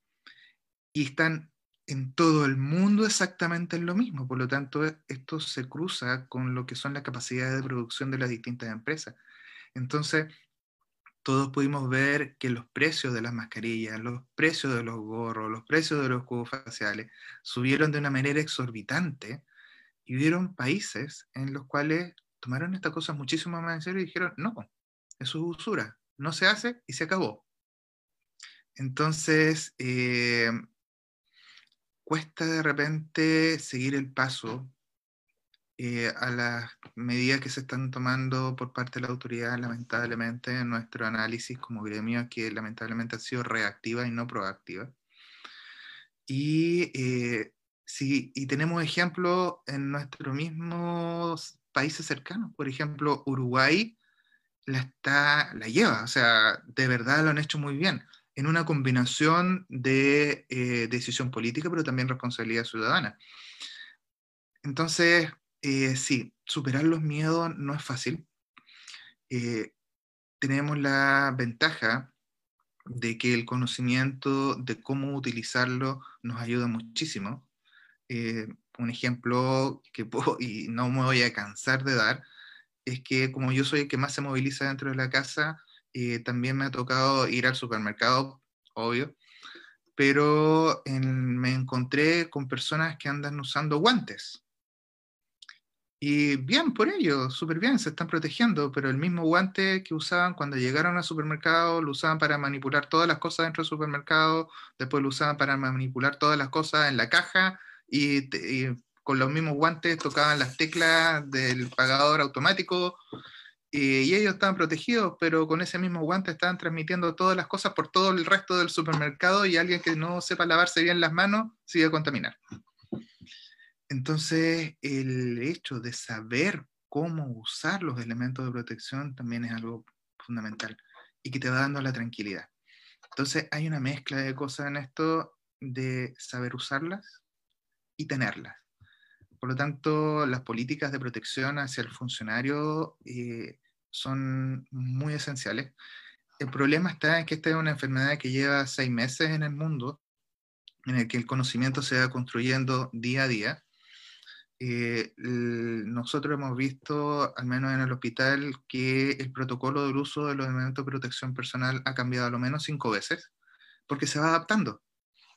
Y están en todo el mundo exactamente lo mismo. Por lo tanto, esto se cruza con lo que son las capacidades de producción de las distintas empresas. Entonces, todos pudimos ver que los precios de las mascarillas, los precios de los gorros, los precios de los cubos faciales subieron de una manera exorbitante y hubieron países en los cuales tomaron esta cosa muchísimo más en serio y dijeron, no, eso es usura, no se hace y se acabó. Entonces, eh, cuesta de repente seguir el paso eh, a las medidas que se están tomando por parte de la autoridad, lamentablemente, en nuestro análisis como gremio, que lamentablemente ha sido reactiva y no proactiva. Y eh, Sí, y tenemos ejemplos en nuestros mismos países cercanos. Por ejemplo, Uruguay la, está, la lleva, o sea, de verdad lo han hecho muy bien, en una combinación de eh, decisión política, pero también responsabilidad ciudadana. Entonces, eh, sí, superar los miedos no es fácil. Eh, tenemos la ventaja de que el conocimiento de cómo utilizarlo nos ayuda muchísimo. Un ejemplo que no me voy a cansar de dar, es que como yo soy el que más se moviliza dentro de la casa, eh, también me ha tocado ir al supermercado, obvio, pero me encontré con personas que andan usando guantes. Y bien por ello, súper bien, se están protegiendo, pero el mismo guante que usaban cuando llegaron al supermercado, lo usaban para manipular todas las cosas dentro del supermercado, después lo usaban para manipular todas las cosas en la caja y, con los mismos guantes tocaban las teclas del pagador automático y, ellos estaban protegidos, pero con ese mismo guante estaban transmitiendo todas las cosas por todo el resto del supermercado y alguien que no sepa lavarse bien las manos sigue a contaminar. Entonces, el hecho de saber cómo usar los elementos de protección también es algo fundamental y que te va dando la tranquilidad. Entonces, hay una mezcla de cosas en esto de saber usarlas y tenerlas. Por lo tanto, las políticas de protección hacia el funcionario eh, son muy esenciales. El problema está en que esta es una enfermedad que lleva seis meses en el mundo, en el que el conocimiento se va construyendo día a día. Eh, nosotros hemos visto, al menos en el hospital, que el protocolo del uso de los elementos de protección personal ha cambiado a lo menos cinco veces, porque se va adaptando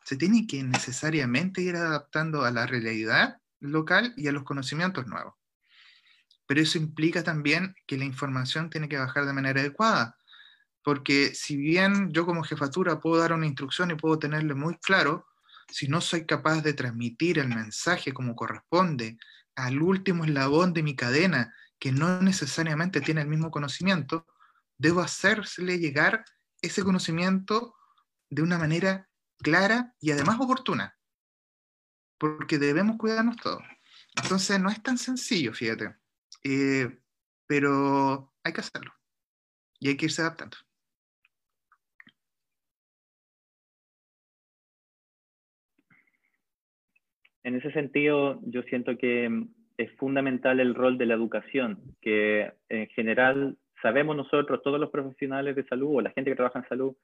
se tiene que necesariamente ir adaptando a la realidad local y a los conocimientos nuevos. Pero eso implica también que la información tiene que bajar de manera adecuada, porque si bien yo como jefatura puedo dar una instrucción y puedo tenerle muy claro, si no soy capaz de transmitir el mensaje como corresponde al último eslabón de mi cadena, que no necesariamente tiene el mismo conocimiento, debo hacerle llegar ese conocimiento de una manera clara y además oportuna, porque debemos cuidarnos todos. Entonces no es tan sencillo, fíjate, eh, pero hay que hacerlo y hay que irse adaptando.
En ese sentido, yo siento que es fundamental el rol de la educación, que en general sabemos nosotros, todos los profesionales de salud o la gente que trabaja en salud,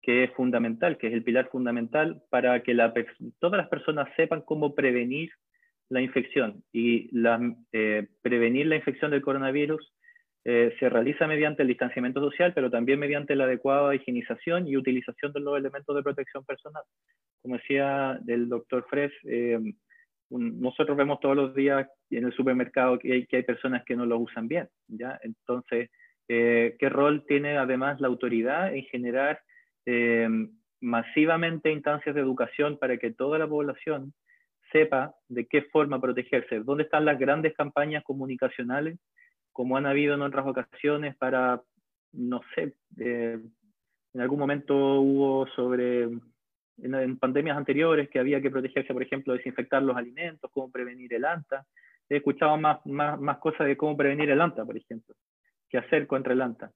que es fundamental, que es el pilar fundamental para que todas las personas sepan cómo prevenir la infección. Y eh, prevenir la infección del coronavirus eh, se realiza mediante el distanciamiento social, pero también mediante la adecuada higienización y utilización de los elementos de protección personal. Como decía el doctor Fres, eh, nosotros vemos todos los días en el supermercado que hay, que hay personas que no lo usan bien. ¿ya? Entonces, ¿qué rol tiene además la autoridad en generar masivamente instancias de educación para que toda la población sepa de qué forma protegerse, dónde están las grandes campañas comunicacionales, como han habido en otras ocasiones para, no sé, eh, en algún momento hubo sobre, en, pandemias anteriores, que había que protegerse, por ejemplo, desinfectar los alimentos, cómo prevenir el ANTA. He escuchado más, más, más cosas de cómo prevenir el ANTA, por ejemplo, qué hacer contra el ANTA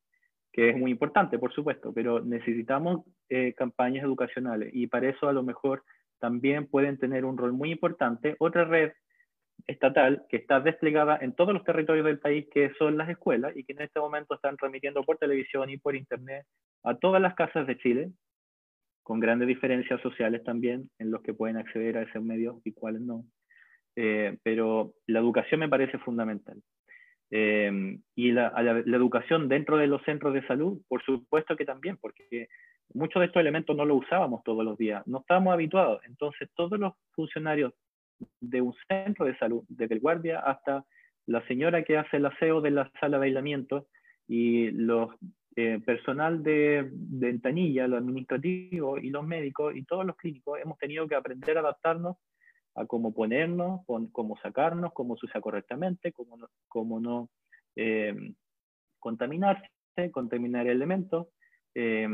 que es muy importante, por supuesto, pero necesitamos eh, campañas educacionales y para eso a lo mejor también pueden tener un rol muy importante otra red estatal que está desplegada en todos los territorios del país, que son las escuelas, y que en este momento están transmitiendo por televisión y por internet a todas las casas de Chile, con grandes diferencias sociales también en los que pueden acceder a esos medios y cuáles no. Eh, pero la educación me parece fundamental. Eh, y la, educación dentro de los centros de salud, por supuesto que también, porque muchos de estos elementos no los usábamos todos los días, no estábamos habituados. Entonces, todos los funcionarios de un centro de salud, desde el guardia hasta la señora que hace el aseo de la sala de aislamiento y los eh, personal de, ventanilla, los administrativos y los médicos y todos los clínicos, hemos tenido que aprender a adaptarnos a cómo ponernos, cómo sacarnos, cómo se correctamente, cómo no, cómo no eh, contaminarse, contaminar elementos, eh,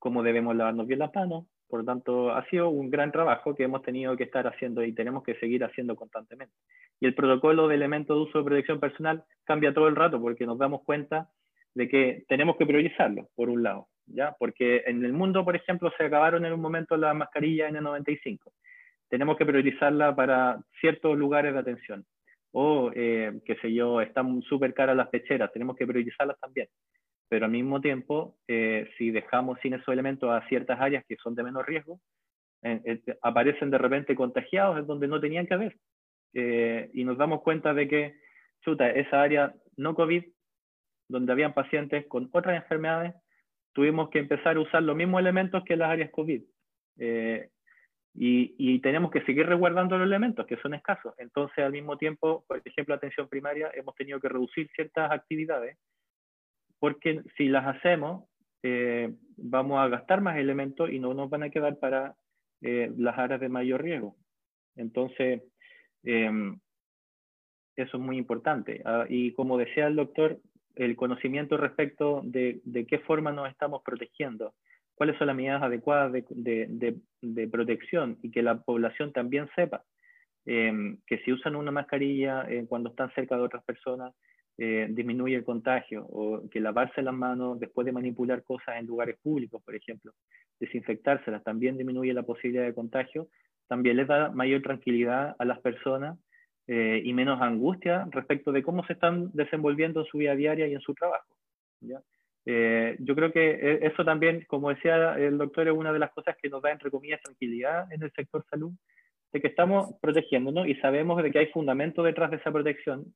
cómo debemos lavarnos bien las manos, Por lo tanto, ha sido un gran trabajo que hemos tenido que estar haciendo y tenemos que seguir haciendo constantemente. Y el protocolo de elementos de uso de protección personal cambia todo el rato porque nos damos cuenta de que tenemos que priorizarlo, por un lado, ¿ya? Porque en el mundo, por ejemplo, se acabaron en un momento las mascarillas N95. Tenemos que priorizarla para ciertos lugares de atención. O, eh, qué sé yo, están súper caras las pecheras, tenemos que priorizarlas también. Pero al mismo tiempo, eh, si dejamos sin esos elementos a ciertas áreas que son de menos riesgo, eh, aparecen de repente contagiados en donde no tenían que haber. y nos damos cuenta de que, chuta, esa área no COVID donde habían pacientes con otras enfermedades, tuvimos que empezar a usar los mismos elementos que las áreas COVID. Eh, y, tenemos que seguir resguardando los elementos que son escasos. Entonces, al mismo tiempo, por ejemplo, atención primaria, hemos tenido que reducir ciertas actividades, porque si las hacemos, eh, vamos a gastar más elementos y no nos van a quedar para eh, las áreas de mayor riesgo. Entonces, eso es muy importante. Ah, y como decía el doctor, el conocimiento respecto de, de, qué forma nos estamos protegiendo, cuáles son las medidas adecuadas de, de, protección y que la población también sepa em, que si usan una mascarilla eh, cuando están cerca de otras personas, eh, disminuye el contagio, o que lavarse las manos después de manipular cosas en lugares públicos, por ejemplo, desinfectárselas también disminuye la posibilidad de contagio, también les da mayor tranquilidad a las personas eh, y menos angustia respecto de cómo se están desenvolviendo en su vida diaria y en su trabajo. Eh, yo creo que eh, eso también, como decía el doctor, es una de las cosas que nos da, entre comillas, tranquilidad en el sector salud, de que estamos protegiéndonos y sabemos de que hay fundamento detrás de esa protección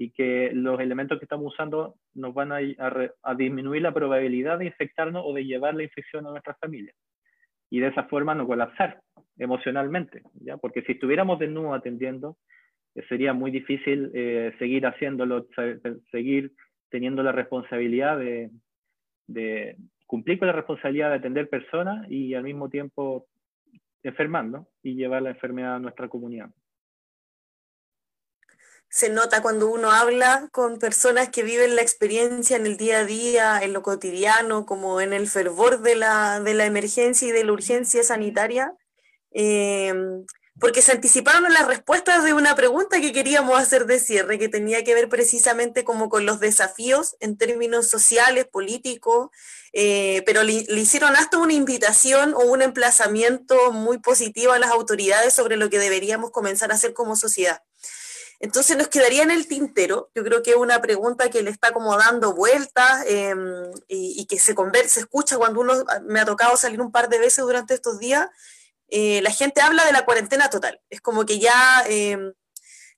y que los elementos que estamos usando nos van a, a, disminuir la probabilidad de infectarnos o de llevar la infección a nuestras familias. Y de esa forma no colapsar emocionalmente, ¿ya? porque si estuviéramos de nuevo atendiendo, sería muy difícil eh, seguir haciéndolo, seguir teniendo la responsabilidad de, de, cumplir con la responsabilidad de atender personas y al mismo tiempo enfermando y llevar la enfermedad a nuestra comunidad.
Se nota cuando uno habla con personas que viven la experiencia en el día a día, en lo cotidiano, como en el fervor de la, de la emergencia y de la urgencia sanitaria. Eh, porque se anticiparon las respuestas de una pregunta que queríamos hacer de cierre, que tenía que ver precisamente como con los desafíos en términos sociales, políticos, eh, pero le, hicieron hasta una invitación o un emplazamiento muy positivo a las autoridades sobre lo que deberíamos comenzar a hacer como sociedad. Entonces nos quedaría en el tintero, yo creo que es una pregunta que le está como dando vueltas em, y, que se, se escucha cuando uno me ha tocado salir un par de veces durante estos días, eh, la gente habla de la cuarentena total. Es como que ya eh,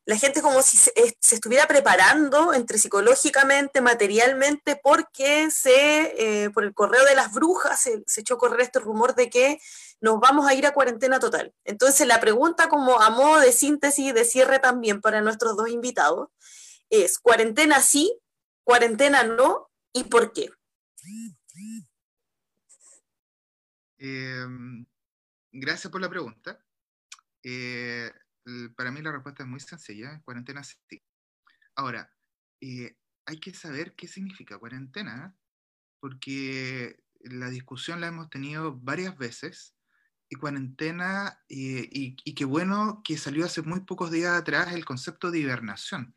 la gente como si se, estuviera preparando entre psicológicamente, materialmente, porque se, eh, por el correo de las brujas se, se, echó a correr este rumor de que nos vamos a ir a cuarentena total. Entonces la pregunta como a modo de síntesis y de cierre también para nuestros dos invitados es, ¿cuarentena sí? ¿Cuarentena no? ¿Y por qué?
Em, gracias por la pregunta. Eh, para mí la respuesta es muy sencilla, cuarentena sí. Ahora, eh, hay que saber qué significa cuarentena, porque la discusión la hemos tenido varias veces, y cuarentena, eh, y, y, qué bueno que salió hace muy pocos días atrás el concepto de hibernación.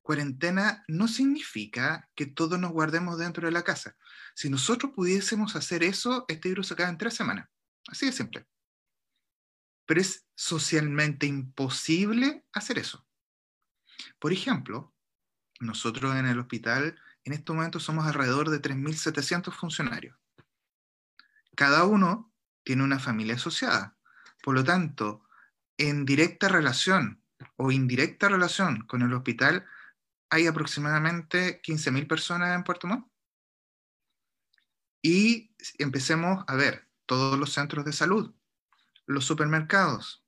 Cuarentena no significa que todos nos guardemos dentro de la casa. Si nosotros pudiésemos hacer eso, este virus se acaba en tres semanas. Así de simple. Pero es socialmente imposible hacer eso. Por ejemplo, nosotros en el hospital en este momento somos alrededor de 3.700 funcionarios. Cada uno tiene una familia asociada. Por lo tanto, en directa relación o indirecta relación con el hospital, hay aproximadamente 15.000 personas en Puerto Montt. Y empecemos a ver, todos los centros de salud, los supermercados,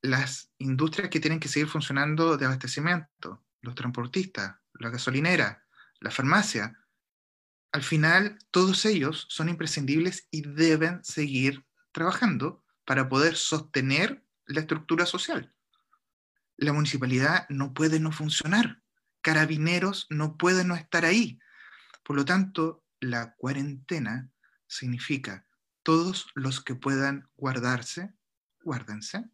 las industrias que tienen que seguir funcionando de abastecimiento, los transportistas, la gasolinera, la farmacia, al final todos ellos son imprescindibles y deben seguir trabajando para poder sostener la estructura social. La municipalidad no puede no funcionar, carabineros no pueden no estar ahí. Por lo tanto, la cuarentena significa todos los que puedan guardarse, guárdense.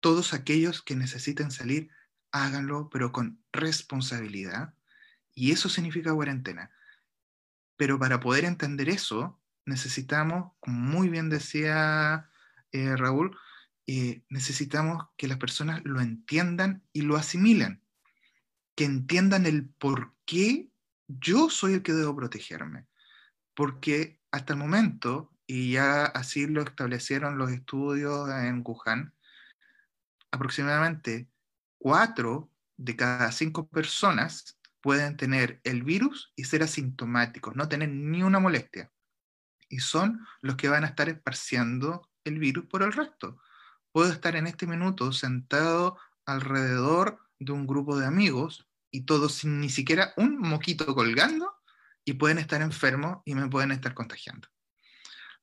Todos aquellos que necesiten salir, háganlo, pero con responsabilidad. Y eso significa cuarentena. Pero para poder entender eso, necesitamos, como muy bien decía eh, Raúl, eh, necesitamos que las personas lo entiendan y lo asimilen, que entiendan el por qué yo soy el que debo protegerme. Porque hasta el momento, y ya así lo establecieron los estudios en Wuhan, aproximadamente cuatro de cada cinco personas pueden tener el virus y ser asintomáticos, no tener ni una molestia. Y son los que van a estar esparciendo el virus por el resto. Puedo estar en este minuto sentado alrededor de un grupo de amigos y todos sin ni siquiera un moquito colgando y pueden estar enfermos y me pueden estar contagiando.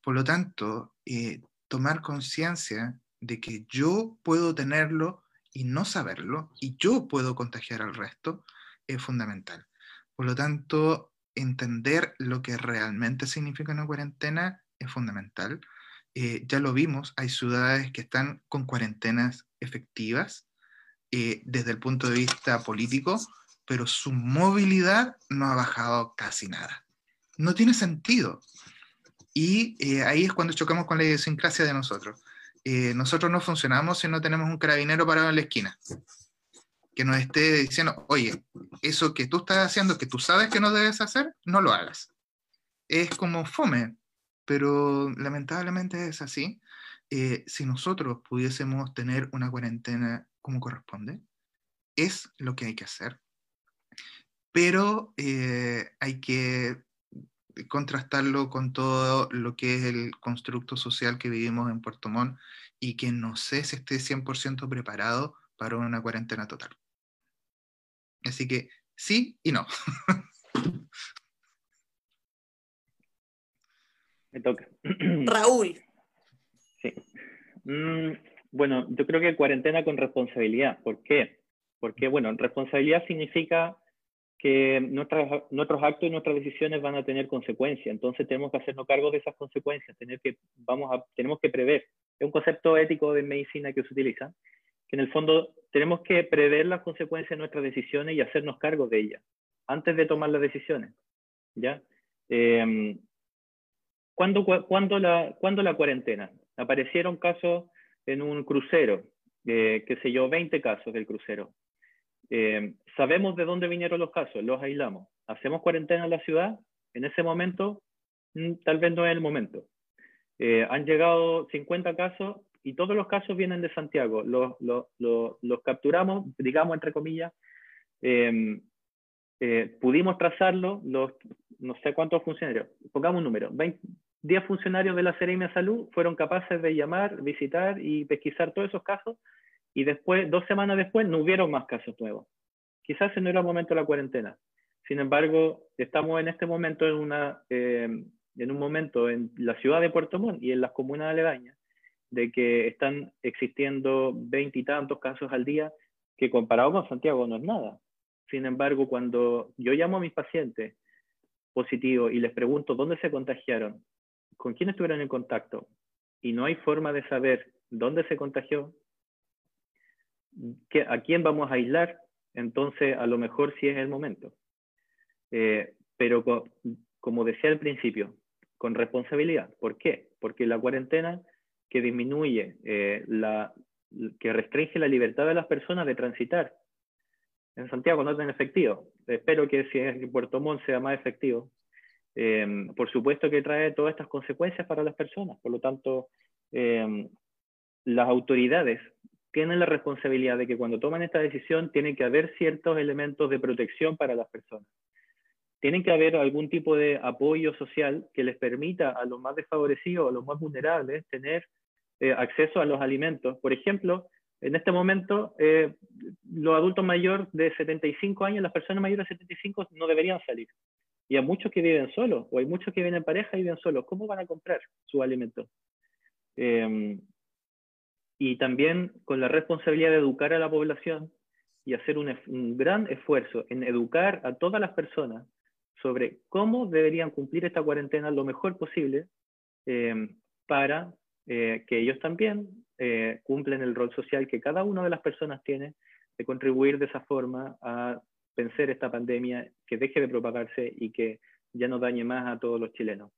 Por lo tanto, eh, tomar conciencia de que yo puedo tenerlo y no saberlo, y yo puedo contagiar al resto, es fundamental. Por lo tanto, entender lo que realmente significa una cuarentena es fundamental. Eh, ya lo vimos, hay ciudades que están con cuarentenas efectivas eh, desde el punto de vista político, pero su movilidad no ha bajado casi nada. No tiene sentido. Y eh, ahí es cuando chocamos con la idiosincrasia de nosotros. Nosotros no funcionamos si no tenemos un carabinero parado en la esquina que nos esté diciendo, oye, eso que tú estás haciendo, que tú sabes que no debes hacer, no lo hagas. Es como fome, pero lamentablemente es así. Eh, si nosotros pudiésemos tener una cuarentena como corresponde, es lo que hay que hacer. Pero eh, hay que contrastarlo con todo lo que es el constructo social que vivimos en Puerto Montt y que no sé si esté 100% preparado para una cuarentena total. Así que sí y no. [LAUGHS]
Me toca. [CLEARS THROAT]
Raúl.
Sí. Mm, bueno, yo creo que cuarentena con responsabilidad. ¿Por qué? Porque, bueno, responsabilidad significa que nuestros actos y nuestras decisiones van a tener consecuencias. Entonces tenemos que hacernos cargo de esas consecuencias, tener que, vamos a, tenemos que prever. Es un concepto ético de medicina que se utiliza, que en el fondo tenemos que prever las consecuencias de nuestras decisiones y hacernos cargo de ellas antes de tomar las decisiones. ¿ya? Eh, ¿cuándo, la, ¿Cuándo la cuarentena? Aparecieron casos en un crucero, eh, qué sé yo, 20 casos del crucero. Eh, sabemos de dónde vinieron los casos, los aislamos. ¿Hacemos cuarentena en la ciudad? En ese momento, mm, tal vez no es el momento. Eh, han llegado 50 casos y todos los casos vienen de Santiago. Los, capturamos, digamos, entre comillas. Em, eh, pudimos trazarlo, los no sé cuántos funcionarios, pongamos un número, 10 funcionarios de la Seremia Salud fueron capaces de llamar, visitar y pesquisar todos esos casos y después, dos semanas después, no hubieron más casos nuevos. Quizás ese no era el momento de la cuarentena. Sin embargo, estamos en este momento en, una, eh, en un momento en la ciudad de Puerto Montt y en las comunas aledañas de que están existiendo veintitantos casos al día, que comparado con Santiago no es nada. Sin embargo, cuando yo llamo a mis pacientes positivos y les pregunto dónde se contagiaron, con quién estuvieron en contacto, y no hay forma de saber dónde se contagió, a quién vamos a aislar, entonces a lo mejor sí es el momento. Eh, pero como decía al principio, con responsabilidad. ¿Por qué? Porque la cuarentena que disminuye, eh, la, que restringe la libertad de las personas de transitar. En Santiago no tan efectivo. Espero que si en Puerto Montt sea más efectivo. Eh, por supuesto que trae todas estas consecuencias para las personas. Por lo tanto, las autoridades tienen la responsabilidad de que cuando toman esta decisión tiene que haber ciertos elementos de protección para las personas. Tienen que haber algún tipo de apoyo social que les permita a los más desfavorecidos, a los más vulnerables, tener eh, acceso a los alimentos. Por ejemplo, en este momento, eh, los adultos mayores de 75 años, las personas mayores de 75 no deberían salir. Y hay muchos que viven solos, o hay muchos que viven en pareja y viven solos. ¿Cómo van a comprar sus alimentos? Eh, y también con la responsabilidad de educar a la población y hacer un, gran esfuerzo en educar a todas las personas sobre cómo deberían cumplir esta cuarentena lo mejor posible, para que ellos también cumplen el rol social que cada una de las personas tiene de contribuir de esa forma a vencer esta pandemia, que deje de propagarse y que ya no dañe más a todos los chilenos.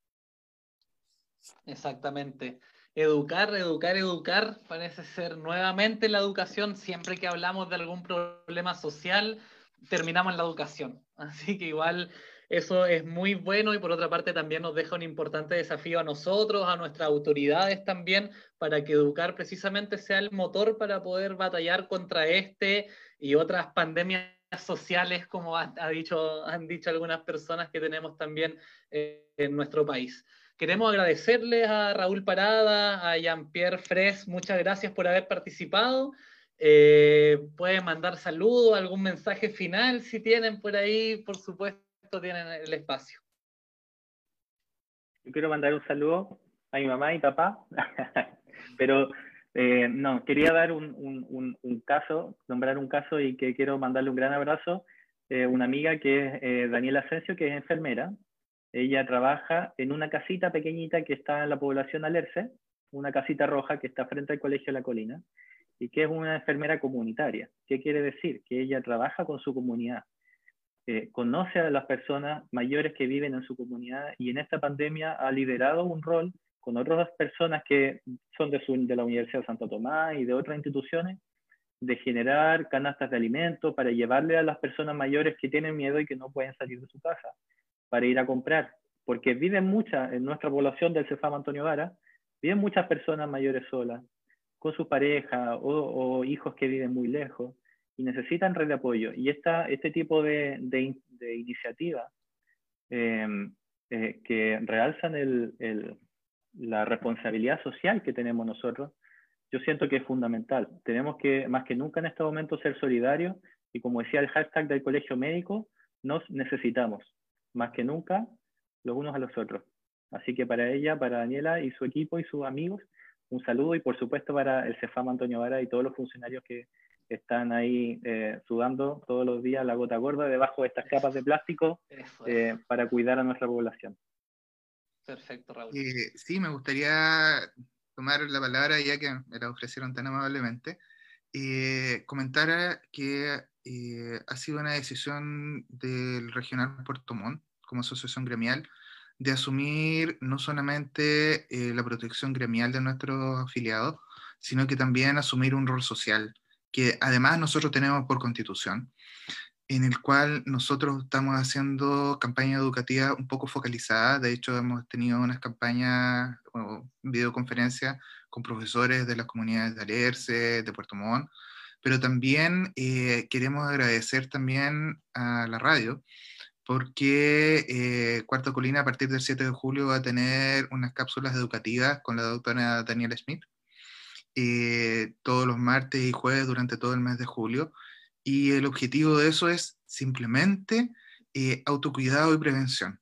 Exactamente. Educar, educar, educar parece ser nuevamente la educación. Siempre que hablamos de algún problema social, terminamos en la educación. Así que igual eso es muy bueno y por otra parte también nos deja un importante desafío a nosotros, a nuestras autoridades también, para que educar precisamente sea el motor para poder batallar contra este y otras pandemias sociales, como ha, dicho, han dicho algunas personas que tenemos también eh, en nuestro país. Queremos agradecerles a Raúl Parada, a Jean-Pierre Fres, muchas gracias por haber participado. Eh, pueden mandar saludos, algún mensaje final si tienen por ahí, por supuesto, tienen el espacio.
Yo quiero mandar un saludo a mi mamá y papá, [LAUGHS] pero eh, no, quería dar un, caso, nombrar un caso y que quiero mandarle un gran abrazo. Eh, una amiga que es eh, Daniela Asensio, que es enfermera. Ella trabaja en una casita pequeñita que está en la población Alerce, una casita roja que está frente al Colegio La Colina, y que es una enfermera comunitaria. ¿Qué quiere decir? Que ella trabaja con su comunidad, conoce a las personas mayores que viven en su comunidad y en esta pandemia ha liderado un rol con otras personas que son de, de la Universidad de Santo Tomás y de otras instituciones, de generar canastas de alimentos para llevarle a las personas mayores que tienen miedo y que no pueden salir de su casa para ir a comprar. Porque viven muchas, en nuestra población del Cefam Antonio Vara, viven muchas personas mayores solas, con su pareja o, hijos que viven muy lejos y necesitan red de apoyo. Y esta, este tipo de, de, iniciativas eh, eh, que realzan el, el, la responsabilidad social que tenemos nosotros, yo siento que es fundamental. Tenemos que, más que nunca en este momento, ser solidarios y como decía el hashtag del colegio médico, nos necesitamos, más que nunca, los unos a los otros. Así que para ella, para Daniela y su equipo y sus amigos, un saludo y por supuesto para el CEFAM Antonio Vara y todos los funcionarios que están ahí eh, sudando todos los días la gota gorda debajo de estas capas de plástico eh, para cuidar a nuestra población.
Perfecto, Raúl.
Eh, sí, me gustaría tomar la palabra ya que me la ofrecieron tan amablemente. Eh, comentar que eh, ha sido una decisión del Regional Puerto Montt, como asociación gremial, de asumir no solamente la protección gremial de nuestros afiliados, sino que también asumir un rol social, que además nosotros tenemos por constitución en el cual nosotros estamos haciendo campaña educativa un poco focalizada. De hecho, hemos tenido unas campañas o videoconferencias con profesores de las comunidades de Alerce, de Puerto Montt, pero también eh, queremos agradecer también a la radio, porque eh, Cuarta Colina a partir del 7 de julio va a tener unas cápsulas educativas con la doctora Daniela Smith, eh, todos los martes y jueves durante todo el mes de julio y el objetivo de eso es simplemente eh, autocuidado y prevención.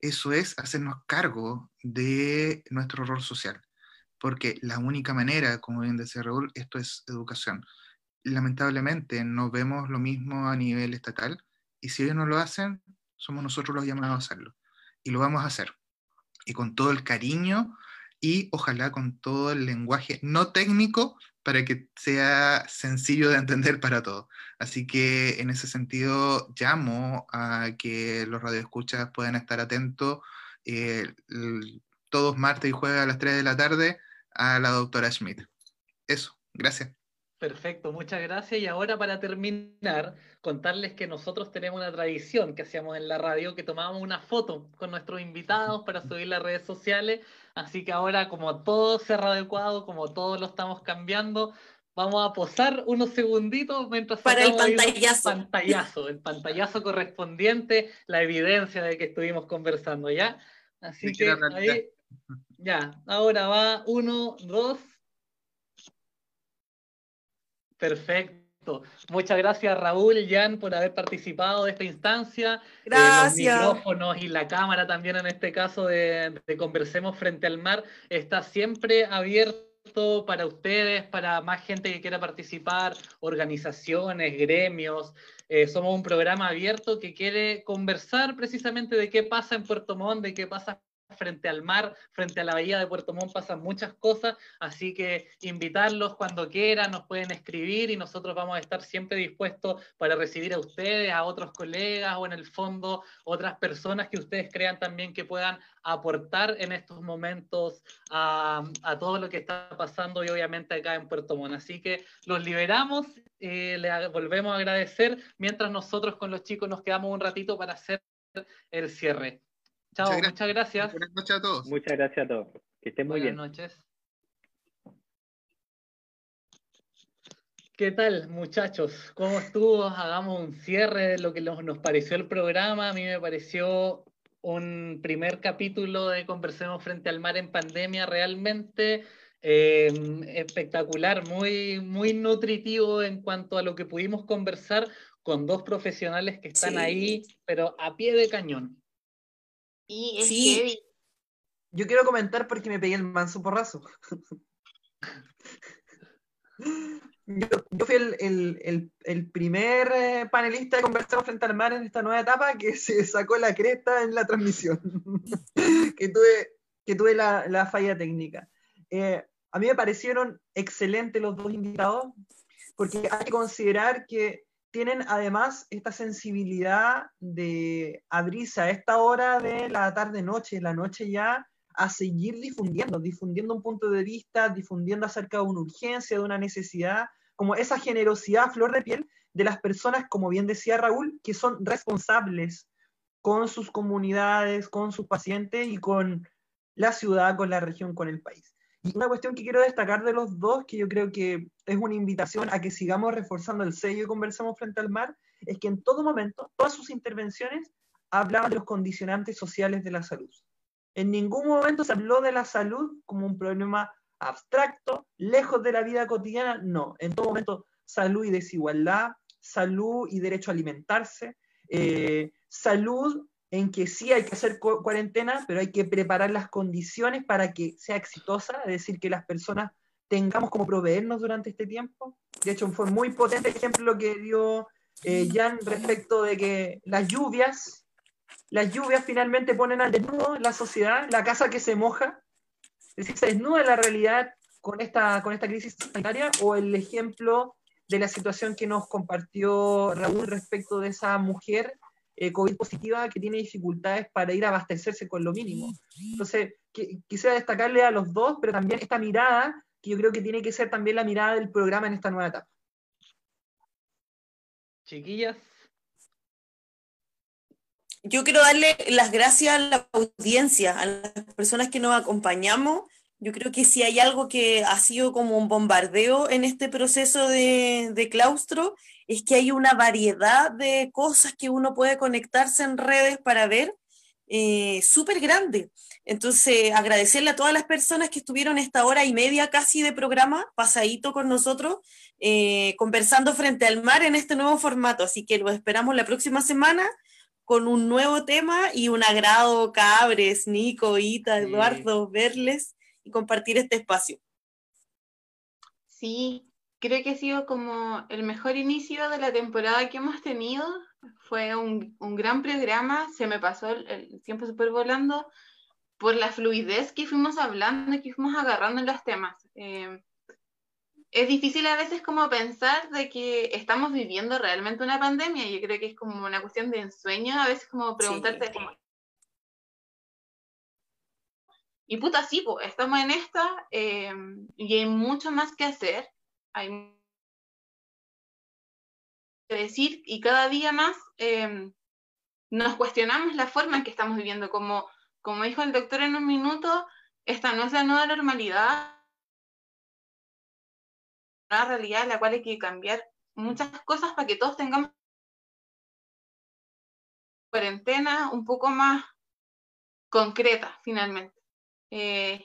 Eso es hacernos cargo de nuestro rol social, porque la única manera, como bien decía Raúl, esto es educación. Lamentablemente no vemos lo mismo a nivel estatal y si ellos no lo hacen, somos nosotros los llamados a hacerlo. Y lo vamos a hacer. Y con todo el cariño y ojalá con todo el lenguaje no técnico para que sea sencillo de entender para todos. Así que en ese sentido llamo a que los radioescuchas puedan estar atentos eh, todos martes y jueves a las 3 de la tarde a la doctora Schmidt. Eso, gracias.
Perfecto, muchas gracias. Y ahora para terminar, contarles que nosotros tenemos una tradición que hacíamos en la radio, que tomábamos una foto con nuestros invitados para subir las redes sociales Así que ahora, como todo se ha adecuado, como todo lo estamos cambiando, vamos a posar unos segunditos mientras
para el pantallazo.
El pantallazo, el pantallazo correspondiente, la evidencia de que estuvimos conversando, ¿ya? Así que ahí, ya, ahora va uno, dos. Perfecto. Muchas gracias Raúl y Jan por haber participado de esta instancia.
Gracias.
Eh, los micrófonos y la cámara también en este caso de, Conversemos frente al mar está siempre abierto para ustedes, para más gente que quiera participar, organizaciones, gremios. Eh, somos un programa abierto que quiere conversar precisamente de qué pasa en Puerto Montt, de qué pasa frente al mar, frente a la bahía de Puerto Montt pasan muchas cosas, así que invitarlos cuando quieran, nos pueden escribir y nosotros vamos a estar siempre dispuestos para recibir a ustedes, a otros colegas o en el fondo otras personas que ustedes crean también que puedan aportar en estos momentos a, todo lo que está pasando y obviamente acá en Puerto Montt. Así que los liberamos, eh, le volvemos a agradecer mientras nosotros con los chicos nos quedamos un ratito para hacer el cierre. Chao, muchas gracias.
Buenas noches a todos.
Muchas gracias a todos. Que estén muy bien.
Buenas noches. ¿Qué tal, muchachos? ¿Cómo estuvo? Hagamos un cierre de lo que nos pareció el programa. A mí me pareció un primer capítulo de Conversemos frente al mar en pandemia realmente eh, espectacular, muy, muy nutritivo en cuanto a lo que pudimos conversar con dos profesionales que están ahí, pero a pie de cañón.
Y sí.
Yo quiero comentar porque me pegué el manso porrazo. Yo, fui el, primer eh, panelista de Conversamos Frente al Mar en esta nueva etapa que se sacó la cresta en la transmisión, [LAUGHS] que tuve, que tuve la, falla técnica. Eh, a mí me parecieron excelentes los dos invitados, porque hay que considerar que tienen además esta sensibilidad de abrirse a esta hora de la tarde-noche, la noche ya, a seguir difundiendo, difundiendo un punto de vista, difundiendo acerca de una urgencia, de una necesidad, como esa generosidad flor de piel de las personas, como bien decía Raúl, que son responsables con sus comunidades, con sus pacientes y con la ciudad, con la región, con el país. Y una cuestión que quiero destacar de los dos, que yo creo que es una invitación a que sigamos reforzando el sello y conversamos frente al mar, es que en todo momento, todas sus intervenciones hablaban de los condicionantes sociales de la salud. En ningún momento se habló de la salud como un problema abstracto, lejos de la vida cotidiana, no. En todo momento, salud y desigualdad, salud y derecho a alimentarse, eh, salud en que sí hay que hacer cuarentena, pero hay que preparar las condiciones para que sea exitosa, es decir, que las personas tengamos como proveernos durante este tiempo. De hecho, fue muy potente el ejemplo que dio eh, Jan respecto de que las lluvias las lluvias finalmente ponen al desnudo la sociedad, la casa que se moja, es decir, se desnuda la realidad con esta, con esta crisis sanitaria, o el ejemplo de la situación que nos compartió Raúl respecto de esa mujer eh, COVID positiva que tiene dificultades para ir a abastecerse con lo mínimo. Entonces, quisiera destacarle a los dos, pero también esta mirada, que yo creo que tiene que ser también la mirada del programa en esta nueva etapa.
Chiquillas,
yo quiero darle las gracias a la audiencia, a las personas que nos acompañamos. Yo creo que si hay algo que ha sido como un bombardeo en este proceso de, claustro, es que hay una variedad de cosas que uno puede conectarse en redes para ver eh, súper grande. Entonces, agradecerle a todas las personas que estuvieron esta hora y media casi de programa, pasadito con nosotros, eh, conversando frente al mar en este nuevo formato. Así que los esperamos la próxima semana con un nuevo tema y un agrado, Cabres, Nico, Ita, Eduardo, verles y compartir este espacio.
Sí, creo que ha sido como el mejor inicio de la temporada que hemos tenido. Fue un, gran programa, se me pasó el, tiempo súper volando por la fluidez que fuimos hablando y que fuimos agarrando en los temas. Eh, es difícil a veces como pensar de que estamos viviendo realmente una pandemia. Yo creo que es como una cuestión de ensueño, a veces como preguntarte como... Y puta, sí, pues, estamos en esta eh, y hay mucho más que hacer. Hay que decir y cada día más eh, nos cuestionamos la forma en que estamos viviendo. Como, como dijo el doctor en un minuto, esta no es la nueva normalidad, una realidad en la cual hay que cambiar muchas cosas para que todos tengamos cuarentena un poco más concreta finalmente. Eh,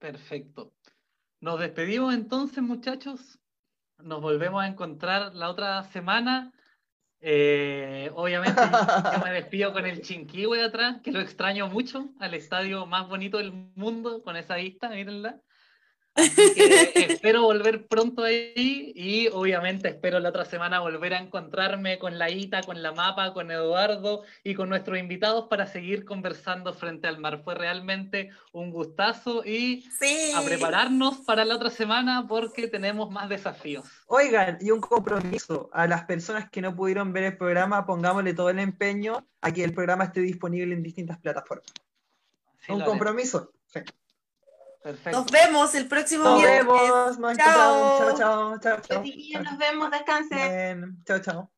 Perfecto. Nos despedimos entonces, muchachos. Nos volvemos a encontrar la otra semana eh, obviamente yo [LAUGHS] me despido con el Chinquihue atrás, que lo extraño mucho, al estadio más bonito del mundo, con esa vista, mírenla. Así que espero volver pronto ahí y obviamente espero la otra semana volver a encontrarme con la Ita, con la Mapa, con Eduardo y con nuestros invitados para seguir conversando frente al mar. Fue realmente un gustazo y
Sí.
a prepararnos para la otra semana porque tenemos más desafíos.
Oigan, y un compromiso a las personas que no pudieron ver el programa, pongámosle todo el empeño a que el programa esté disponible en distintas plataformas.
Sí,
un compromiso. Sí.
Perfecto.
Nos vemos el próximo
Nos
viernes.
vemos, nos
Chao.
encontramos. Chao, chao, chao, chao.
Chiquillos, nos vemos, descansen.
Bien, chao, chao.